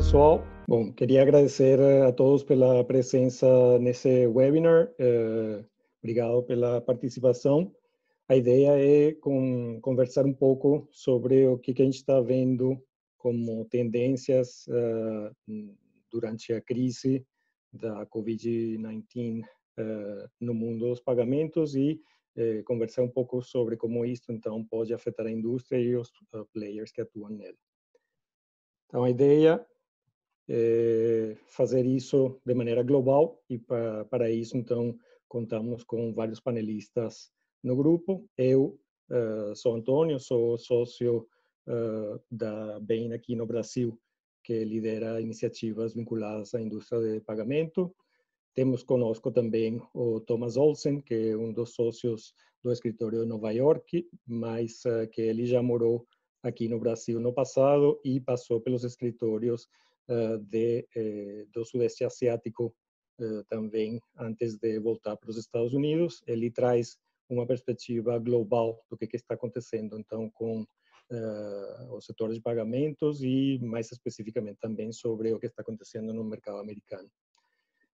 pessoal. Bom, queria agradecer a todos pela presença nesse webinar. Uh, obrigado pela participação. A ideia é conversar um pouco sobre o que, a gente está vendo como tendências uh, durante a crise da Covid-19 uh, no mundo dos pagamentos e conversar um pouco sobre como isso então pode afetar a indústria e os players que atuam nela. Então a ideia fazer isso de maneira global e para, para isso então contamos com vários panelistas no grupo. Eu uh, sou Antônio, sou sócio uh, da Bain aqui no Brasil, que lidera iniciativas vinculadas à indústria de pagamento. Temos conosco também o Thomas Olsen, que é um dos sócios do escritório de Nova York, mas uh, que ele já morou aqui no Brasil no passado e passou pelos escritórios de, eh, do Sudeste Asiático uh, também antes de voltar para os Estados Unidos. Ele traz uma perspectiva global do que, está acontecendo, então, com o setor de pagamentos e, mais especificamente, também sobre o que está acontecendo no mercado americano.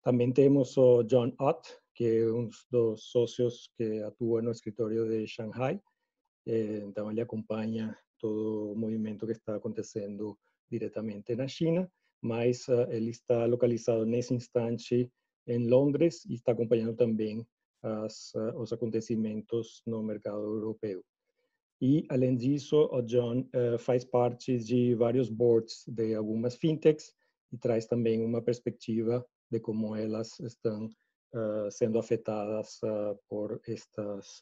Também temos o John Ott, que é um dos sócios que atua no escritório de Shanghai. Eh, então, ele acompanha todo o movimento que está acontecendo diretamente na China mas uh, ele está localizado nesse instante em Londres e está acompanhando também as, uh, os acontecimentos no mercado europeu. E, além disso, o John uh, faz parte de vários boards de algumas fintechs e traz também uma perspectiva de como elas estão sendo afetadas por estas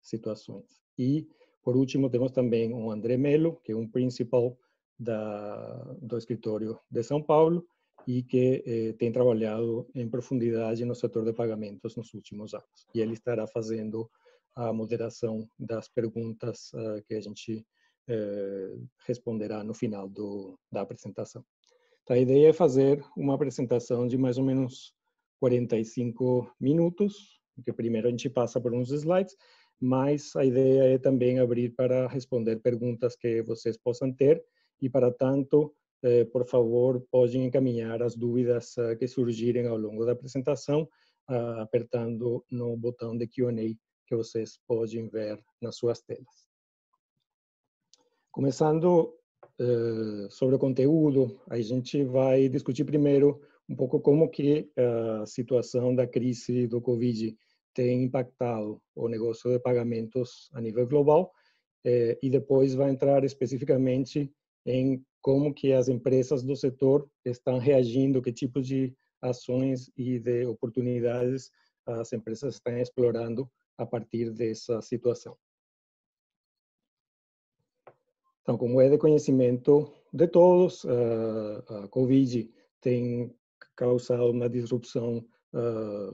situações. E, por último, temos também o André Melo, que é um principal da, do escritório de São Paulo e que eh, tem trabalhado em profundidade no setor de pagamentos nos últimos anos. E ele estará fazendo a moderação das perguntas uh, que a gente eh, responderá no final do, da apresentação. Então, a ideia é fazer uma apresentação de mais ou menos 45 minutos, que primeiro a gente passa por uns slides, mas a ideia é também abrir para responder perguntas que vocês possam ter e, para tanto, eh, por favor, podem encaminhar as dúvidas uh, que surgirem ao longo da apresentação, uh, apertando no botão de Q&A que vocês podem ver nas suas telas. Começando uh, sobre o conteúdo, a gente vai discutir primeiro um pouco como que a situação da crise do Covid tem impactado o negócio de pagamentos a nível global, eh, e depois vai entrar especificamente em como que as empresas do setor estão reagindo, que tipo de ações e de oportunidades as empresas estão explorando a partir dessa situação. Então, como é de conhecimento de todos, a Covid tem causado uma disrupção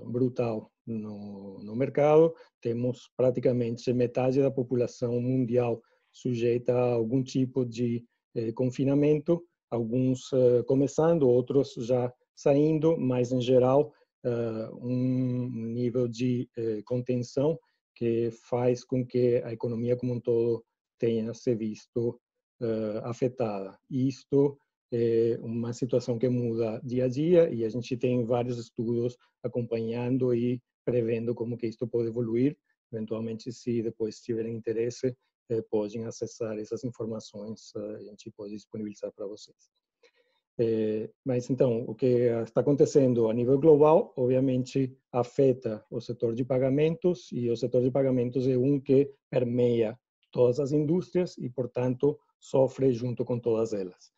brutal no, no mercado. Temos praticamente metade da população mundial sujeita a algum tipo de confinamento, alguns uh, começando, outros já saindo, mas em geral uh, um nível de contenção que faz com que a economia como um todo tenha se visto afetada. Isto é uma situação que muda dia a dia e a gente tem vários estudos acompanhando e prevendo como que isto pode evoluir. Eventualmente, se depois tiverem interesse, eh, podem acessar essas informações, eh, a gente pode disponibilizar para vocês. Eh, mas então, o que está acontecendo a nível global, obviamente, afeta o setor de pagamentos e o setor de pagamentos é um que permeia todas as indústrias e, portanto, sofre junto com todas elas.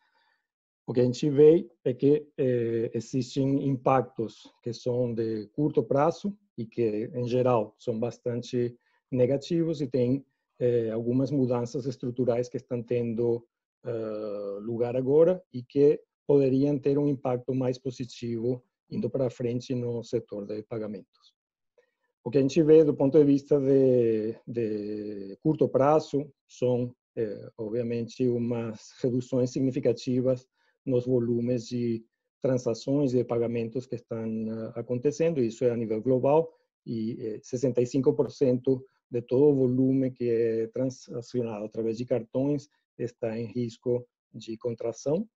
O que a gente vê é que eh, existem impactos que são de curto prazo e que, em geral, são bastante negativos e tem eh, algumas mudanças estruturais que estão tendo uh, lugar agora e que poderiam ter um impacto mais positivo indo para frente no setor de pagamentos. O que a gente vê do ponto de vista de, de curto prazo são, eh, obviamente, umas reduções significativas nos volumes de transações e de pagamentos que estão uh, acontecendo, isso é a nível global, e eh, 65% de todo o volume que é transacionado através de cartões está em risco de contração.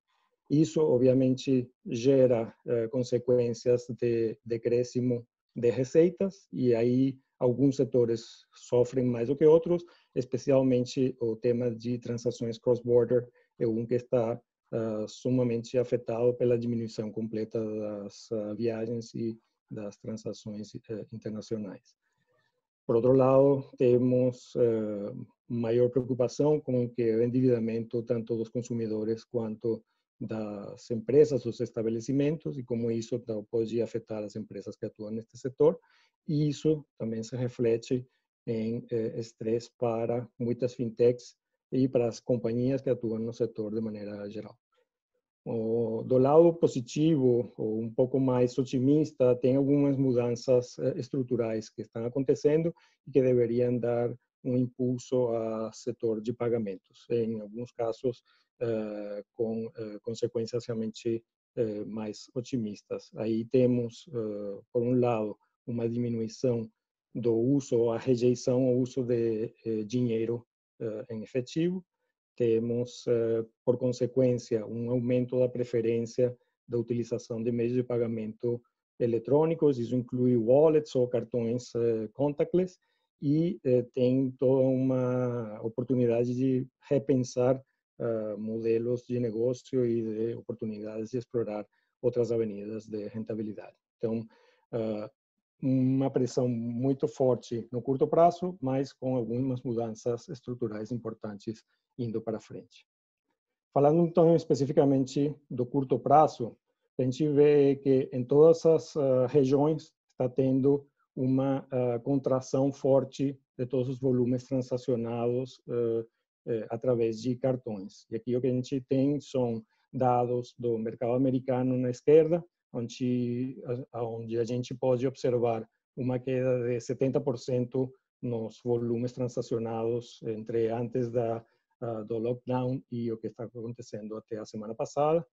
Isso, obviamente, gera uh, consequências de decréscimo de receitas e aí alguns setores sofrem mais do que outros, especialmente o tema de transações cross-border é um que está uh, sumamente afetado pela diminuição completa das uh, viagens e das transações internacionais. Por outro lado, temos maior preocupação com que o endividamento tanto dos consumidores quanto das empresas, dos estabelecimentos e como isso pode afetar as empresas que atuam neste setor. E isso também se reflete em eh, estresse para muitas fintechs e para as companhias que atuam no setor de maneira geral. Do lado positivo, ou um pouco mais otimista, tem algumas mudanças eh, estruturais que estão acontecendo e que deveriam dar um impulso ao setor de pagamentos. Em alguns casos, uh, com uh, consequências realmente mais otimistas. Aí temos, por um lado, uma diminuição do uso, a rejeição ao uso de dinheiro em efetivo. Temos, por consequência, um aumento da preferência da utilização de meios de pagamento eletrônicos, isso inclui wallets ou cartões contactless, e tem toda uma oportunidade de repensar modelos de negócio e de oportunidades de explorar outras avenidas de rentabilidade. Então, uma pressão muito forte no curto prazo, mas com algumas mudanças estruturais importantes indo para frente. Falando então especificamente do curto prazo, a gente vê que em todas as uh, regiões está tendo uma uh, contração forte de todos os volumes transacionados uh, eh, através de cartões. E aqui o que a gente tem são dados do mercado americano na esquerda, onde, onde a gente pode observar uma queda de 70% nos volumes transacionados entre antes da, do lockdown e o que está acontecendo até a semana passada.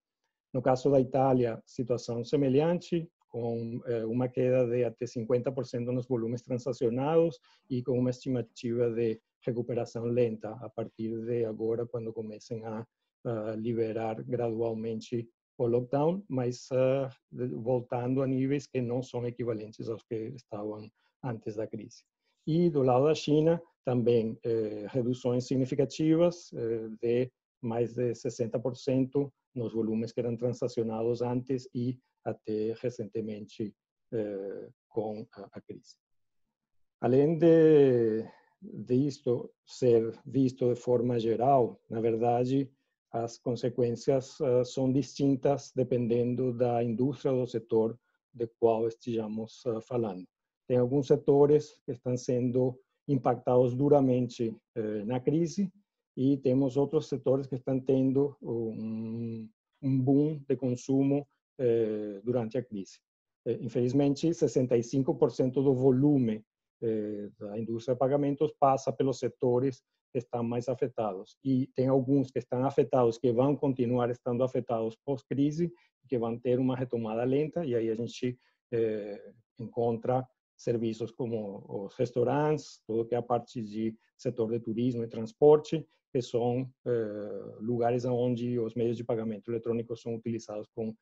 No caso da Itália, situação semelhante, com eh, uma queda de até 50% nos volumes transacionados e com uma estimativa de recuperação lenta a partir de agora, quando comecem a liberar gradualmente o lockdown, mas uh, voltando a níveis que não são equivalentes aos que estavam antes da crise. E do lado da China, também eh, reduções significativas eh, de mais de 60% nos volumes que eram transacionados antes e até recentemente eh, com a, a crise. Além de, disto ser visto de forma geral, na verdade, as consequências uh, são distintas dependendo da indústria ou do setor de qual estejamos uh, falando. Tem alguns setores que estão sendo impactados duramente uh, na crise e temos outros setores que estão tendo um, um boom de consumo eh, durante a crise. Eh, infelizmente, 65% do volume eh, da indústria de pagamentos passa pelos setores que estão mais afetados. E tem alguns que estão afetados, que vão continuar estando afetados pós-crise, que vão ter uma retomada lenta, e aí a gente eh, encontra serviços como os restaurantes, tudo que é a parte de setor de turismo e transporte, que são eh, lugares onde os meios de pagamento eletrônicos são utilizados com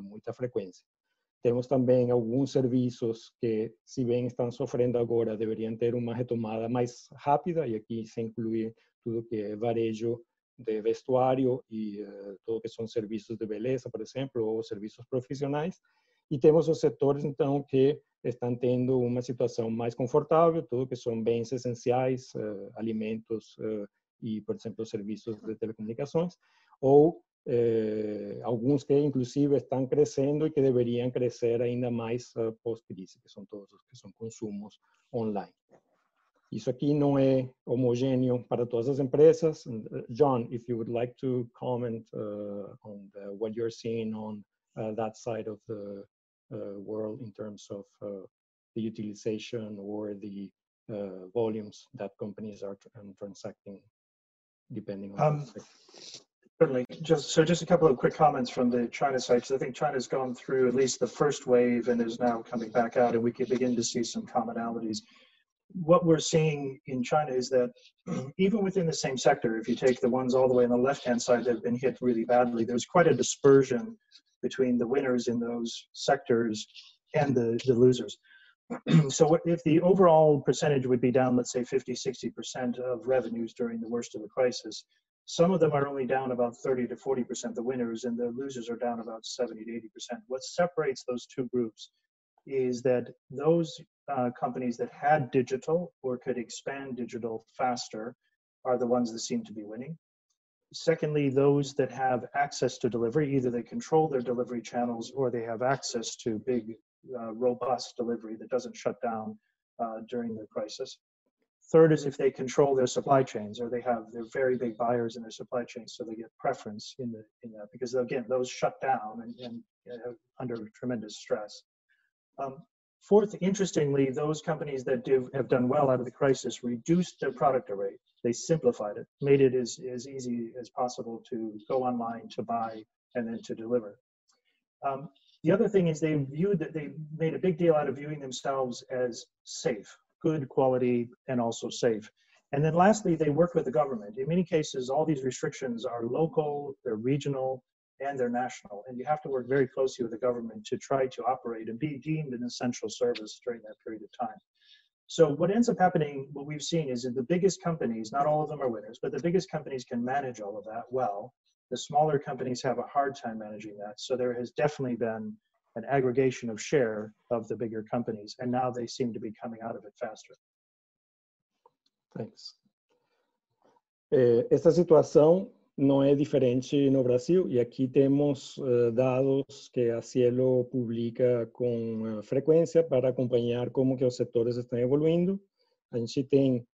muita frequência. Temos também alguns serviços que, se bem estão sofrendo agora, deveriam ter uma retomada mais rápida, e aqui se inclui tudo que é varejo de vestuário e uh, tudo que são serviços de beleza, por exemplo, ou serviços profissionais. E temos os setores, então, que estão tendo uma situação mais confortável, tudo que são bens essenciais, uh, alimentos uh, e, por exemplo, serviços de telecomunicações, ou eh, alguns que inclusive estão crescendo e que deveriam crescer ainda mais uh, pós-crise, que são todos os que são consumos online. Isso aqui não é homogêneo para todas as empresas. John, if you would like to comment uh, on the, what you're seeing on uh, that side of the uh, world in terms of the utilization or the volumes that companies are um, transacting depending on um, Certainly. Just so, just a couple of quick comments from the China side, because I think China's gone through at least the first wave and is now coming back out, and we can begin to see some commonalities. what we're seeing in China is that even within the same sector, if you take the ones all the way on the left-hand side that have been hit really badly, there's quite a dispersion between the winners in those sectors and the, the losers. so if the overall percentage would be down, let's say 50, 60% of revenues during the worst of the crisis, some of them are only down about 30 to 40% the winners and the losers are down about 70 to 80%. What separates those two groups is that those uh, companies that had digital or could expand digital faster are the ones that seem to be winning. Secondly, those that have access to delivery, either they control their delivery channels or they have access to big, robust delivery that doesn't shut down uh, during the crisis. Third is if they control their supply chains or they have they're very big buyers in their supply chains, so they get preference in the in that because again those shut down and, and uh, under tremendous stress. Um, fourth, interestingly, those companies that do have done well out of the crisis reduced their product array. They simplified it, made it as, as easy as possible to go online, to buy, and then to deliver. Um, the other thing is they viewed that they made a big deal out of viewing themselves as safe, good quality, and also safe. And then lastly, they work with the government. In many cases, all these restrictions are local, they're regional, and they're national. And you have to work very closely with the government to try to operate and be deemed an essential service during that period of time. So what ends up happening, what we've seen is that the biggest companies, not all of them are winners, but the biggest companies can manage all of that well. The smaller companies have a hard time managing that. So there has definitely been an aggregation of share of the bigger companies, and now they seem to be coming out of it faster. Thanks. Eh, esta situação não é diferente no Brasil e aqui temos uh, dados que a Cielo publica com uh, frequência para acompanhar como que os setores estão evoluindo. A gente tem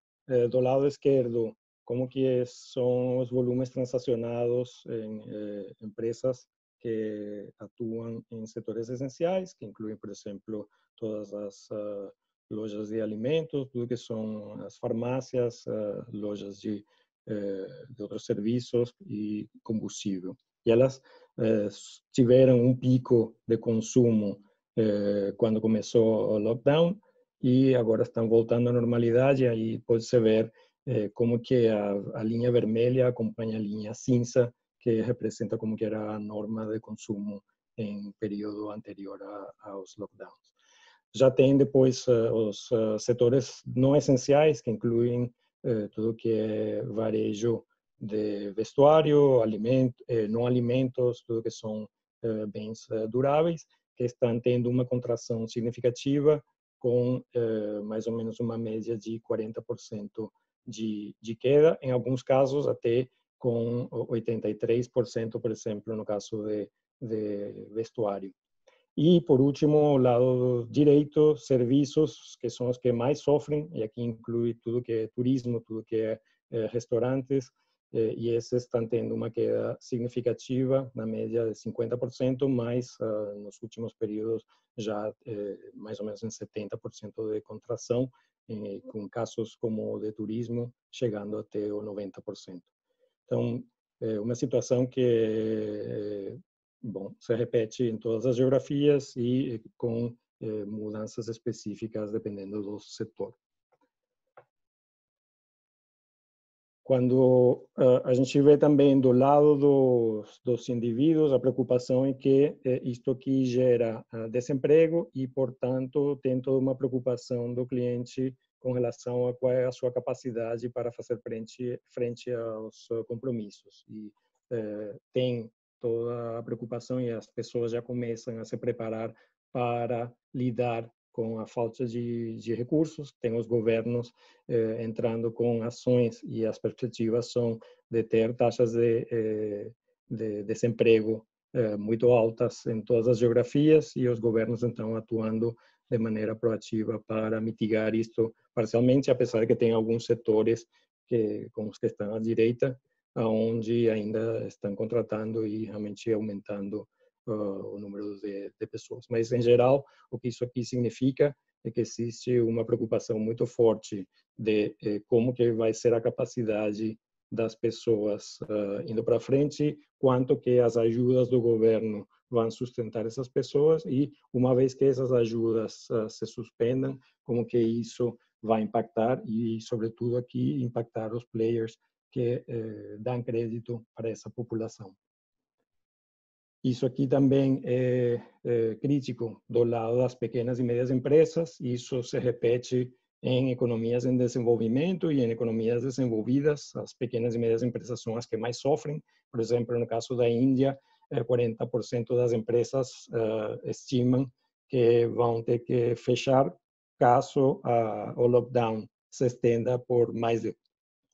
do lado esquerdo como que são os volumes transacionados em empresas que atuam em setores essenciais, que incluem, por exemplo, todas as lojas de alimentos, tudo que são as farmácias, lojas de eh, de outros serviços e combustível. E elas eh, tiveram um pico de consumo eh, quando começou o lockdown e agora estão voltando à normalidade. Aí pode-se ver como que a, a linha vermelha acompanha a linha cinza, que representa como que era a norma de consumo em período anterior a, aos lockdowns. Já tem depois os setores não essenciais, que incluem eh, tudo que é varejo de vestuário, alimento, eh, não alimentos, tudo que são eh, bens duráveis, que estão tendo uma contração significativa com mais ou menos uma média de 40% de, de queda, em alguns casos até com 83%, por exemplo, no caso de, de vestuário. E, por último, o lado direito, serviços, que são os que mais sofrem, e aqui inclui tudo que é turismo, tudo que é, é restaurantes, eh, e esses estão tendo uma queda significativa, na média de 50%, mas nos últimos períodos já eh, mais ou menos em 70% de contração, eh, com casos como o de turismo chegando até o 90%. Então, é uma situação que bom, se repete em todas as geografias e com eh, mudanças específicas dependendo do setor. Quando uh, a gente vê também do lado dos, dos indivíduos, a preocupação é que eh, isto aqui gera uh, desemprego e, portanto, tem toda uma preocupação do cliente com relação a qual é a sua capacidade para fazer frente, frente aos compromissos. E tem toda a preocupação e as pessoas já começam a se preparar para lidar com a falta de, de recursos. Tem os governos eh, entrando com ações e as perspectivas são de ter taxas de, eh, de desemprego eh, muito altas em todas as geografias e os governos então atuando de maneira proativa para mitigar isto parcialmente, apesar de que tem alguns setores que, como os que estão à direita, onde ainda estão contratando e realmente aumentando uh, o número de, de, pessoas. Mas, em geral, o que isso aqui significa é que existe uma preocupação muito forte de eh, como que vai ser a capacidade das pessoas uh, indo para frente, quanto que as ajudas do governo vão sustentar essas pessoas e uma vez que essas ajudas uh, se suspendam, como que isso vai impactar e, sobretudo aqui, impactar os players que eh, dão crédito para essa população. Isso aqui também é, é, crítico do lado das pequenas e médias empresas. Isso se repete em economias em desenvolvimento e em economias desenvolvidas. As pequenas e médias empresas são as que mais sofrem. Por exemplo, no caso da Índia, 40% das empresas uh, estimam que vão ter que fechar caso uh, o lockdown se estenda por mais de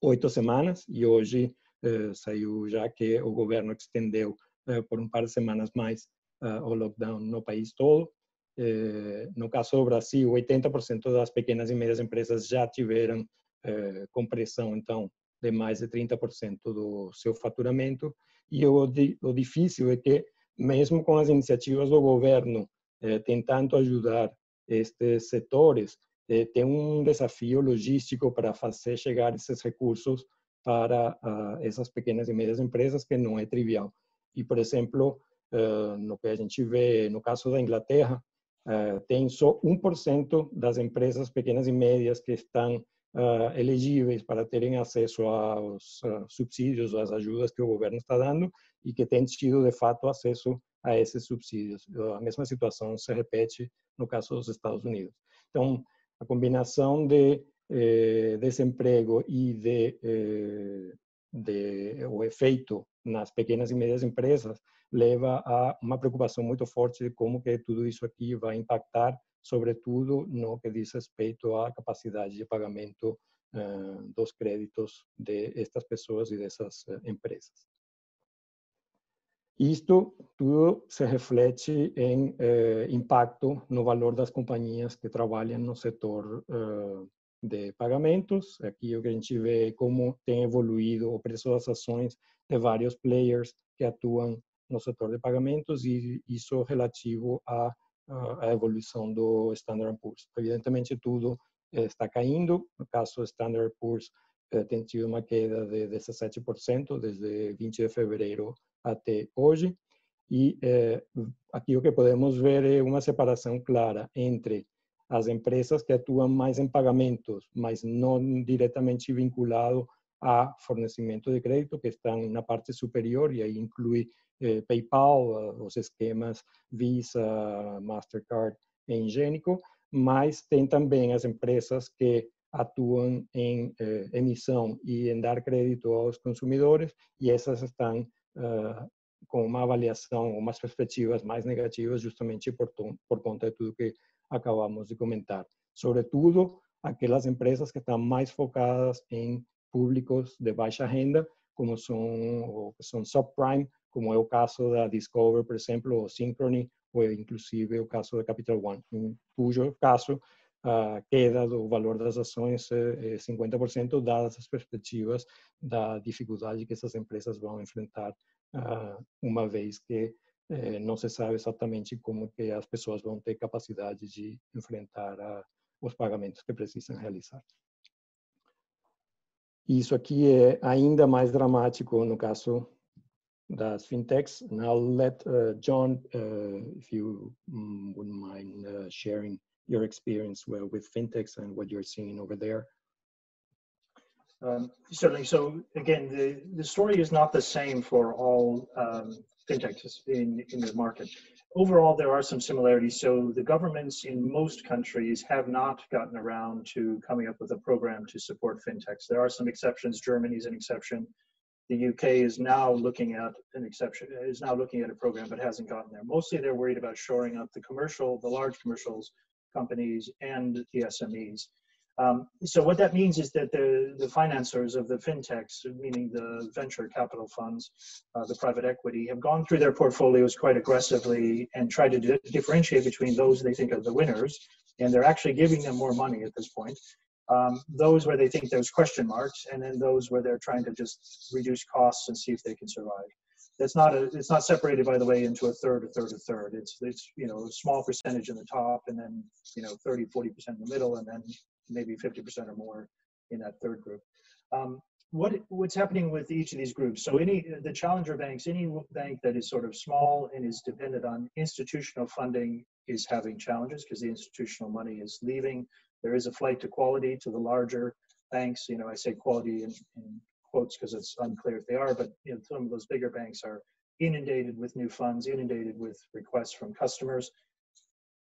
oito semanas. E hoje uh, saiu já que o governo estendeu eh, por um par de semanas mais uh, o lockdown no país todo. Eh, no caso do Brasil, 80% das pequenas e médias empresas já tiveram eh, compressão, então, de mais de 30% do seu faturamento. E o, o difícil é que, mesmo com as iniciativas do governo eh, tentando ajudar estes setores, eh, tem um desafio logístico para fazer chegar esses recursos para uh, essas pequenas e médias empresas que não é trivial. E, por exemplo, uh, no que a gente vê no caso da Inglaterra, uh, tem só 1% das empresas pequenas e médias que estão uh, elegíveis para terem acesso aos subsídios, às ajudas que o governo está dando e que têm tido, de fato, acesso a esses subsídios. A mesma situação se repete no caso dos Estados Unidos. Então, a combinação de eh, desemprego e de, eh, de o efeito nas pequenas e médias empresas leva a uma preocupação muito forte de como que tudo isso aqui vai impactar, sobretudo no que diz respeito à capacidade de pagamento uh, dos créditos de estas pessoas e dessas uh, empresas. Isto tudo se reflete em uh, impacto no valor das companhias que trabalham no setor de pagamentos. Aqui o que a gente vê como tem evoluído o preço das ações de vários players que atuam no setor de pagamentos e isso relativo à, à evolução do Standard Poor's. Evidentemente, tudo está caindo. No caso do Standard Poor's, eh, tem tido uma queda de 17% desde 20 de fevereiro até hoje. E eh, aqui o que podemos ver é uma separação clara entre as empresas que atuam mais em pagamentos, mas não diretamente vinculado a fornecimento de crédito, que estão na parte superior, e aí inclui eh, PayPal, os esquemas Visa, Mastercard e Ingênico, mas tem também as empresas que atuam em eh, emissão e em dar crédito aos consumidores, e essas estão uh, com uma avaliação, umas perspectivas mais negativas, justamente por, por conta de tudo que acabamos de comentar. Sobretudo, aquelas empresas que estão mais focadas em públicos de baixa renda, como são, são subprime, como é o caso da Discover, por exemplo, ou Synchrony, ou inclusive o caso da Capital One, em cujo caso a queda do valor das ações é 50%, dadas as perspectivas da dificuldade que essas empresas vão enfrentar uma vez que eh, não se sabe exatamente como que as pessoas vão ter capacidade de enfrentar a, os pagamentos que precisam realizar. Isso aqui é ainda mais dramático no caso das fintechs. And I'll let uh, John, uh, if you um, wouldn't mind uh, sharing your experience with fintechs and what you're seeing over there. Um, certainly. So again, the, the story is not the same for all um, fintechs in, in the market. Overall, there are some similarities. So the governments in most countries have not gotten around to coming up with a program to support fintechs. There are some exceptions. Germany is an exception. The UK is now looking at an exception, is now looking at a program, but hasn't gotten there. Mostly they're worried about shoring up the commercial, the large commercials companies and the SMEs. Um, so what that means is that the, the financiers of the fintechs, meaning the venture capital funds, uh, the private equity, have gone through their portfolios quite aggressively and tried to di differentiate between those they think are the winners, and they're actually giving them more money at this point. Um, those where they think there's question marks, and then those where they're trying to just reduce costs and see if they can survive. That's not a, it's not separated by the way into a third, a third, a third. It's it's you know a small percentage in the top, and then you know 30, 40 percent in the middle, and then maybe 50% or more in that third group. Um, what what's happening with each of these groups? So any the challenger banks, any bank that is sort of small and is dependent on institutional funding is having challenges because the institutional money is leaving there is a flight to quality to the larger banks. You know, I say quality in, in quotes because it's unclear if they are, but you know, some of those bigger banks are inundated with new funds, inundated with requests from customers.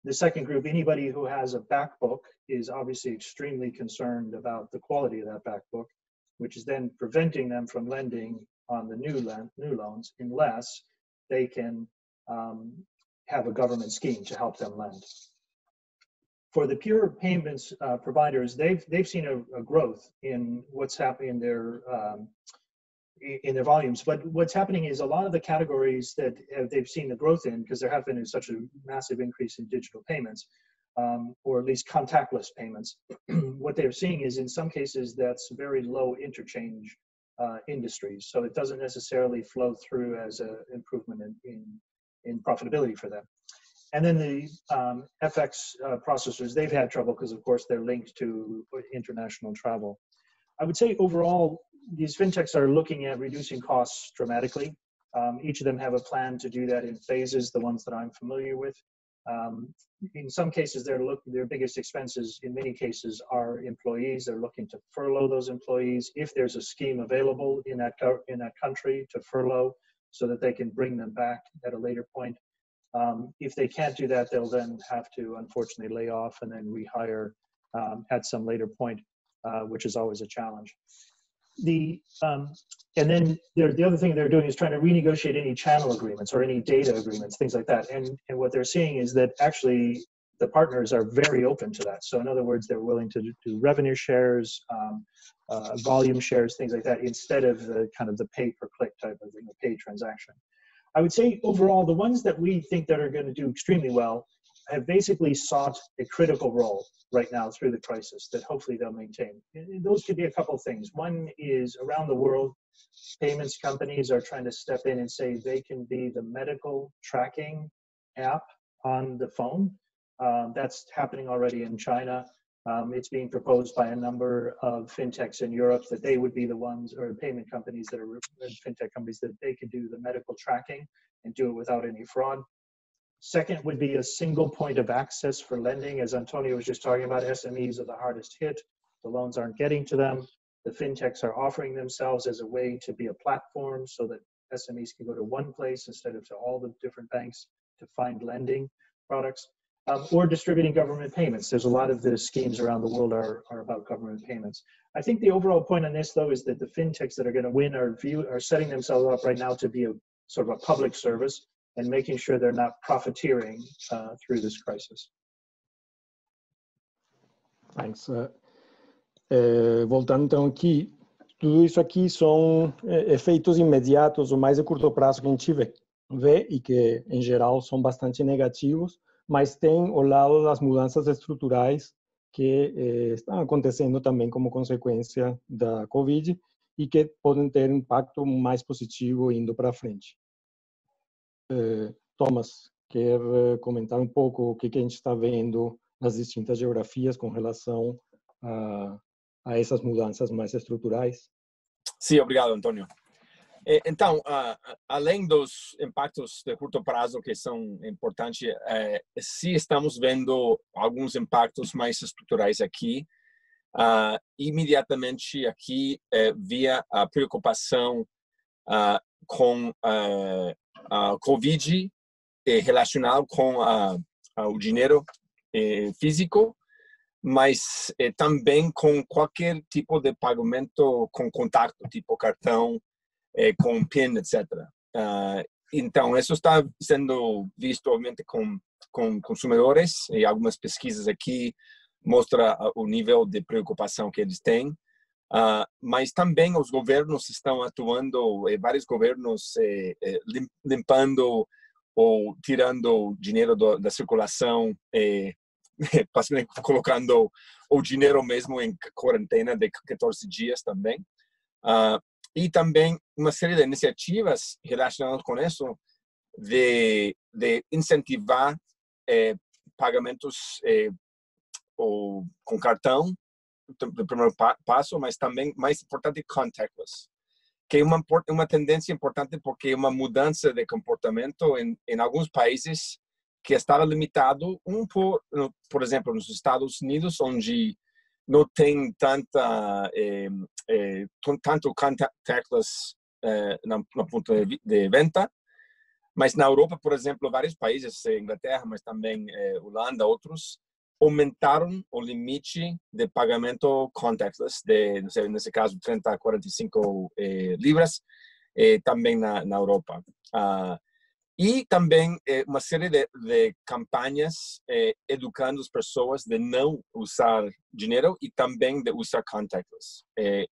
The second group, anybody who has a back book is obviously extremely concerned about the quality of that back book, which is then preventing them from lending on the new, new loans unless they can um, have a government scheme to help them lend. For the pure payments uh, providers, they've they've seen a, a, growth in what's happening in their um, in their volumes. But what's happening is a lot of the categories that they've seen the growth in, because there have been such a massive increase in digital payments, um, or at least contactless payments, what they're seeing is in some cases that's very low interchange uh, industries. So it doesn't necessarily flow through as an improvement in, in, in, profitability for them. And then the um, FX uh, processors, they've had trouble because, of course, they're linked to international travel. I would say overall, these fintechs are looking at reducing costs dramatically. Um, each of them have a plan to do that in phases, the ones that I'm familiar with. Um, in some cases, their look their biggest expenses in many cases are employees. They're looking to furlough those employees if there's a scheme available in that in that country to furlough, so that they can bring them back at a later point. Um, if they can't do that, they'll then have to unfortunately lay off and then rehire um, at some later point, uh, which is always a challenge the um, and then the other thing they're doing is trying to renegotiate any channel agreements or any data agreements, things like that. And and what they're seeing is that actually the partners are very open to that. So in other words, they're willing to do revenue shares, um, uh, volume shares, things like that, instead of the kind of the pay per click type of thing, the pay transaction. I would say overall, the ones that we think that are going to do extremely well have basically sought a critical role right now through the crisis that hopefully they'll maintain. And those could be a couple of things. One is around the world, payments companies are trying to step in and say they can be the medical tracking app on the phone. Um, that's happening already in China. Um, it's being proposed by a number of fintechs in Europe that they would be the ones, or payment companies that are fintech companies that they could do the medical tracking and do it without any fraud. Second would be a single point of access for lending. As Antonio was just talking about, SMEs are the hardest hit. The loans aren't getting to them. The fintechs are offering themselves as a way to be a platform so that SMEs can go to one place instead of to all the different banks to find lending products. Um, or distributing government payments. There's a lot of the schemes around the world are, are about government payments. I think the overall point on this, though, is that the fintechs that are going to win are, view, are setting themselves up right now to be a sort of a public service and making sure they're not profiteering uh, through this crisis. Thanks. Uh, é, voltando então aqui, tudo isso aqui são é, efeitos imediatos ou mais a curto prazo que a gente vê, vê e que em geral são bastante negativos, mas tem o lado das mudanças estruturais que eh, estão acontecendo também como consequência da Covid e que podem ter impacto mais positivo indo para frente. Eh, Thomas, quer eh, comentar um pouco o que, a gente está vendo nas distintas geografias com relação a, a essas mudanças mais estruturais? Sim, obrigado, Antônio. Então, além dos impactos de curto prazo que são importantes, sim estamos vendo alguns impactos mais estruturais aqui. Uh, imediatamente aqui via a preocupação uh, com a Covid é relacionado com a, a, o dinheiro é, físico, mas é, também com qualquer tipo de pagamento com contato, tipo cartão, com PIN, etc. Uh, então, isso está sendo visto, obviamente, com, com consumidores, e algumas pesquisas aqui mostram o nível de preocupação que eles têm. Uh, mas também os governos estão atuando, eh, vários governos eh, eh, limpando ou tirando dinheiro do, da circulação, eh, colocando o dinheiro mesmo em quarentena de 14 dias também. Uh, e também uma série de iniciativas relacionadas com isso de, de incentivar eh, pagamentos ou com cartão do primeiro passo, mas também mais importante contactless, que é uma uma tendência importante porque é uma mudança de comportamento em, em alguns países que estava limitado um por, por exemplo, nos Estados Unidos, onde não tem tanta eh, eh, tanto contactless eh, na, na ponta de, de, venta, mas na Europa, por exemplo, vários países, Inglaterra, mas também eh, Holanda, outros, aumentaram o limite de pagamento contactless, de, não sei, nesse caso, 30 a 45 eh, libras, eh, também na, na Europa. Uh, e também eh, uma série de, de campanhas eh, educando as pessoas de não usar dinheiro e também de usar contactless. Eh,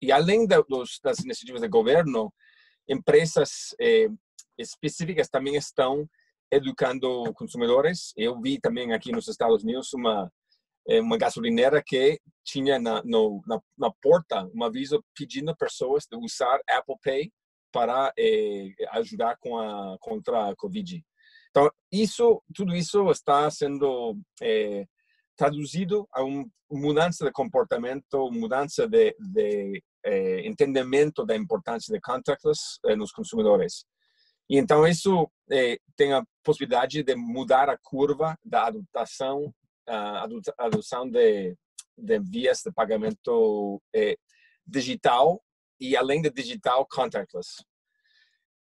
e além de, dos, das iniciativas do governo, empresas eh, específicas também estão educando consumidores. Eu vi também aqui nos Estados Unidos uma eh, uma gasolineira que tinha na, no, na, na porta um aviso pedindo pessoas de usar Apple Pay para eh, ajudar com a contra a Covid. Então isso, tudo isso está sendo eh, traduzido a uma mudança de comportamento, mudança de, de eh, entendimento da importância de contactless nos consumidores. E então isso eh, tem a possibilidade de mudar a curva da adoção, a adoção de, de vias de pagamento digital e além de digital, contactless.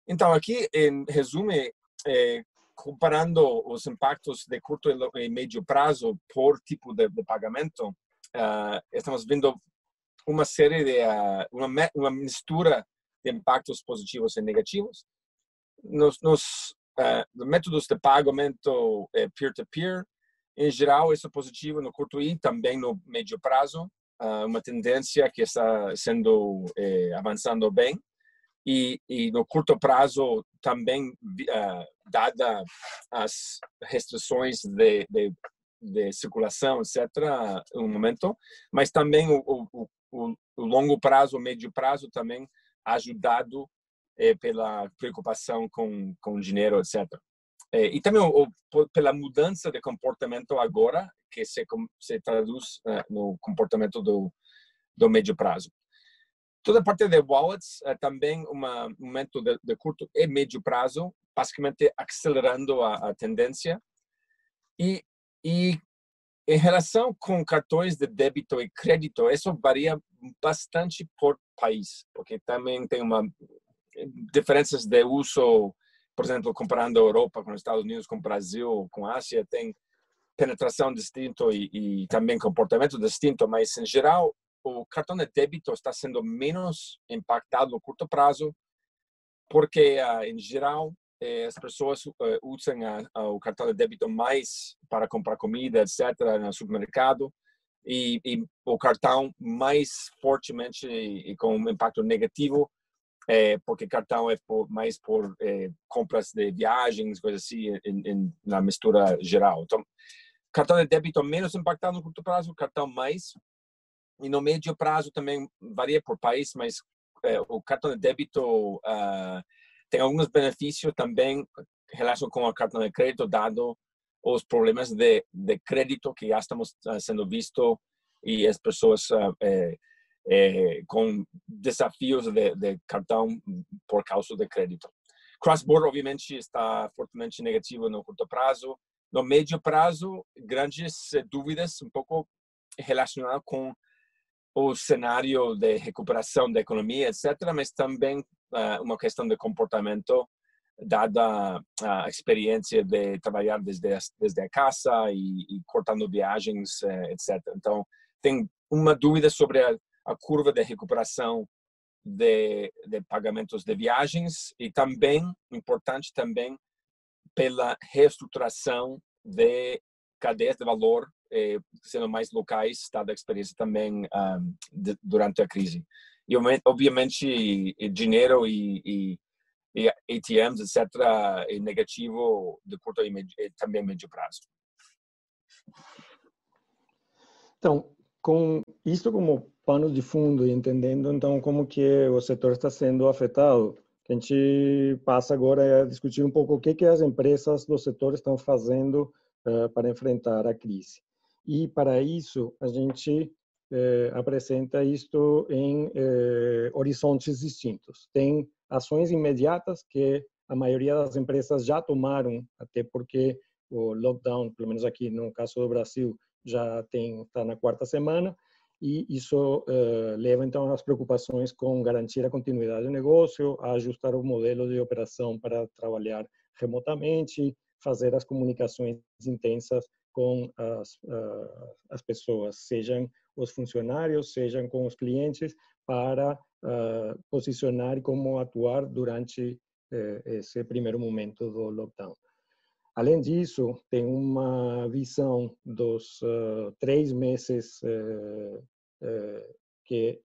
Então, aqui, em resumo, é, comparando os impactos de curto e médio prazo por tipo de, de pagamento, uh, estamos vendo uma série de uh, uma, uma mistura de impactos positivos e negativos. Nos, nos uh, métodos de pagamento peer-to-peer, -peer, em geral, isso é positivo no curto e também no médio prazo. Uh, uma tendência que está sendo eh, avançando bem. E, e, no curto prazo também uh, dada as restrições de, de, de, circulação etc no momento. Mas também o, o, o, longo prazo o médio prazo também ajudado eh, pela preocupação com com dinheiro etc eh, e também o, pela mudança de comportamento agora que se, se traduz uh, no comportamento do, do médio prazo. Toda a parte de wallets é também um momento de, de, curto e médio prazo, basicamente acelerando a, a tendência. E, e em relação com cartões de débito e crédito, isso varia bastante por país, porque também tem uma diferenças de uso, por exemplo, comparando a Europa com os Estados Unidos, com o Brasil, com a Ásia, tem penetração distinto e, e também comportamento distinto, mas em geral o cartão de débito está sendo menos impactado no curto prazo, porque ah, em geral eh, as pessoas eh, usam o cartão de débito mais para comprar comida, etc., no supermercado, e, e o cartão mais fortemente e, com um impacto negativo é, porque cartão é por, mais por é, compras de viagens, coisas assim, em, em, na mistura geral. Então, cartão de débito menos impactado no curto prazo, cartão mais. E no médio prazo também varia por país, mas é, o cartão de débito uh, tem alguns benefícios também relação com o cartão de crédito, dado os problemas de, de crédito que já estamos uh, sendo visto e as pessoas uh, é, com desafios de, de, cartão por causa de crédito. Cross-border, obviamente, está fortemente negativo no curto prazo, no médio prazo, grandes eh, dúvidas um pouco relacionadas com o cenário de recuperação da economia, etc., mas também uh, uma questão de comportamento, dada a experiência de trabalhar desde a, desde a casa e, e cortando viagens, eh, etc. Então, tem uma dúvida sobre a, a curva de recuperação de, de, pagamentos de viagens e também, importante também, pela reestruturação de cadeias de valor eh, sendo mais locais, dada a experiência também um, ah, de, durante a crise. E, obviamente, dinheiro e, e, e ATMs, etc., é negativo de curto e, e também médio prazo. Então, com isso como pano de fundo e entendendo então como que o setor está sendo afetado, a gente passa agora a discutir um pouco o que, que as empresas do setor estão fazendo uh, para enfrentar a crise. E para isso, a gente uh, apresenta isto em uh, horizontes distintos. Tem ações imediatas que a maioria das empresas já tomaram, até porque o lockdown, pelo menos aqui no caso do Brasil, já tem está na quarta semana e isso uh, leva então às preocupações com garantir a continuidade do negócio, a ajustar o modelo de operação para trabalhar remotamente, fazer as comunicações intensas com as, uh, as pessoas, sejam os funcionários, sejam com os clientes, para uh, posicionar como atuar durante uh, esse primeiro momento do lockdown. Além disso, tem uma visão dos uh, três meses que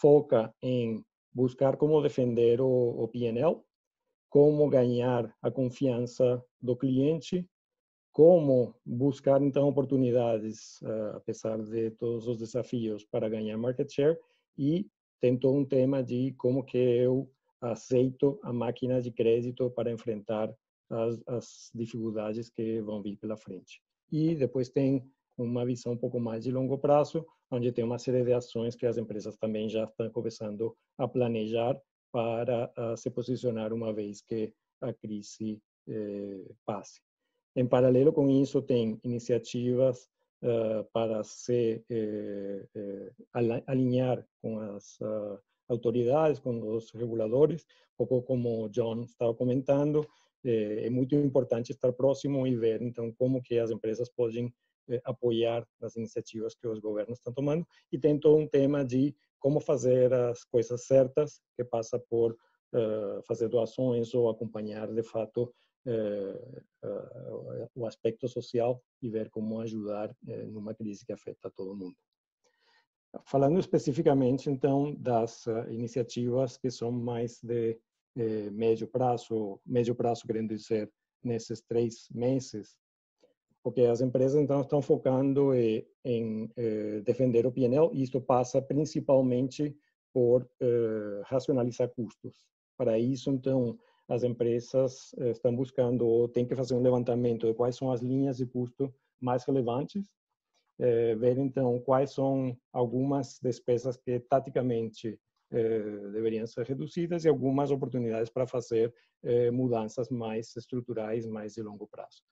foca em buscar como defender o, o PNL, como ganhar a confiança do cliente como buscar então oportunidades, uh, apesar de todos os desafios, para ganhar market share e tem todo um tema de como que eu aceito a máquina de crédito para enfrentar as, as dificuldades que vão vir pela frente. E depois tem uma visão um pouco mais de longo prazo, onde tem uma série de ações que as empresas também já estão começando a planejar para uh, se posicionar uma vez que a crise eh, passe. Em paralelo com isso, tem iniciativas uh, para se eh, eh, alinhar com as uh, autoridades, com os reguladores, pouco como o John estava comentando, é muito importante estar próximo e ver, então, como que as empresas podem apoiar as iniciativas que os governos estão tomando e tem todo um tema de como fazer as coisas certas, que passa por uh, fazer doações ou acompanhar, de fato, eh, eh, o aspecto social e ver como ajudar eh, numa crise que afeta todo mundo. Falando especificamente, então, das iniciativas que são mais de médio prazo, médio prazo querendo dizer nesses três meses, porque as empresas então estão focando em defender o PNL e isso passa principalmente por racionalizar custos. Para isso, então, as empresas eh, estão buscando ou têm que fazer um levantamento de quais são as linhas de custo mais relevantes, é, ver então quais são algumas despesas que taticamente é, deveriam ser reduzidas e algumas oportunidades para fazer é, mudanças mais estruturais, mais de longo prazo.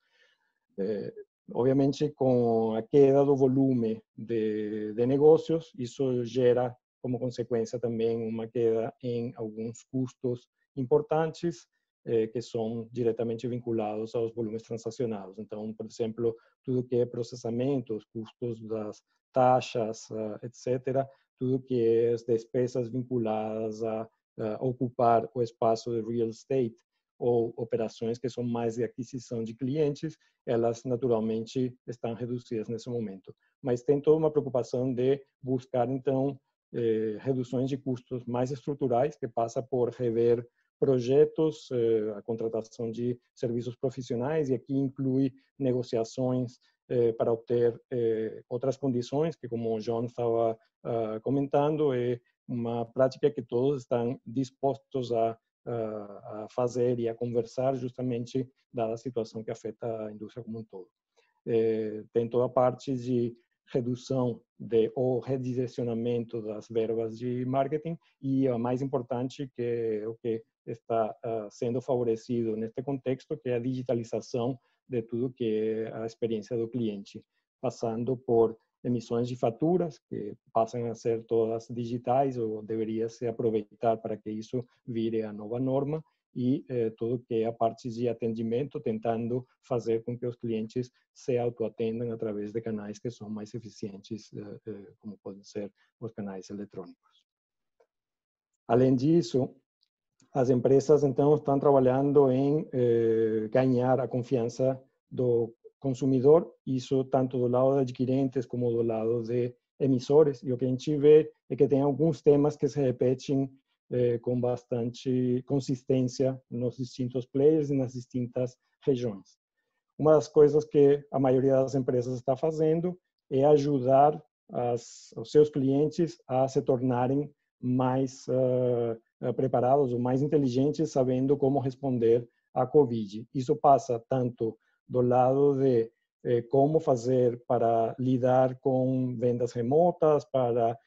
obviamente, com a queda do volume de, de negócios, isso gera como consequência também uma queda em alguns custos importantes eh, que são diretamente vinculados aos volumes transacionados. Então, por exemplo, tudo que é processamento, os custos das taxas, ah, etc., tudo que é as despesas vinculadas a, a ocupar o espaço de real estate ou operações que são mais de aquisição de clientes, elas naturalmente estão reduzidas nesse momento. Mas tem toda uma preocupação de buscar, então, eh, reduções de custos mais estruturais, que passa por rever projetos, eh, a contratação de serviços profissionais, e aqui inclui negociações eh, para obter eh, outras condições, que, como o João estava ah, comentando, é uma prática que todos estão dispostos a fazer e a conversar, justamente dada a situação que afeta a indústria como um todo. Tem toda a parte de redução de, ou redirecionamento das verbas de marketing e a mais importante que é o que está uh, sendo favorecido neste contexto, que é a digitalização de tudo que é a experiência do cliente, passando por emissões de faturas, que passam a ser todas digitais, ou deveria se aproveitar para que isso vire a nova norma, e eh, tudo que é a parte de atendimento, tentando fazer com que os clientes se autoatendam através de canais que são mais eficientes, eh, eh, como podem ser os canais eletrônicos. Além disso, as empresas então estão trabalhando em eh, ganhar a confiança do consumidor, isso tanto do lado de adquirentes como do lado de emissores. E o que a gente vê é que tem alguns temas que se repetem eh, com bastante consistência nos distintos players e nas distintas regiões. Uma das coisas que a maioria das empresas está fazendo é ajudar as, os seus clientes a se tornarem mais uh, eh, preparados ou mais inteligentes, sabendo como responder à Covid. Isso passa tanto do lado de eh, como fazer para lidar com vendas remotas, para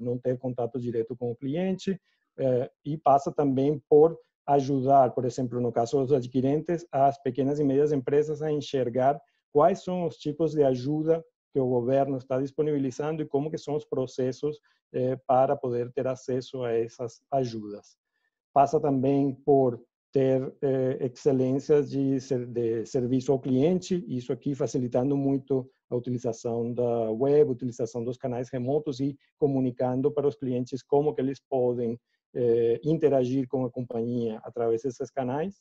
não ter contato direto com o cliente, uh, e passa também por ajudar, por exemplo, no caso dos adquirentes, as pequenas e médias empresas a enxergar quais são os tipos de ajuda que o governo está disponibilizando e como que são os processos eh, para poder ter acesso a essas ajudas. Passa também por ter eh, excelências de, de serviço ao cliente, isso aqui facilitando muito a utilização da web, utilização dos canais remotos e comunicando para os clientes como que eles podem eh, interagir com a companhia através desses canais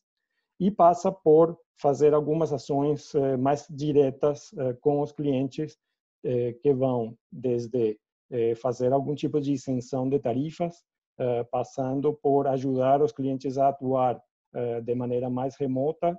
e passa por fazer algumas ações eh, mais diretas eh, com os clientes eh, que vão desde eh, fazer algum tipo de isenção de tarifas, eh, passando por ajudar os clientes a atuar de maneira mais remota,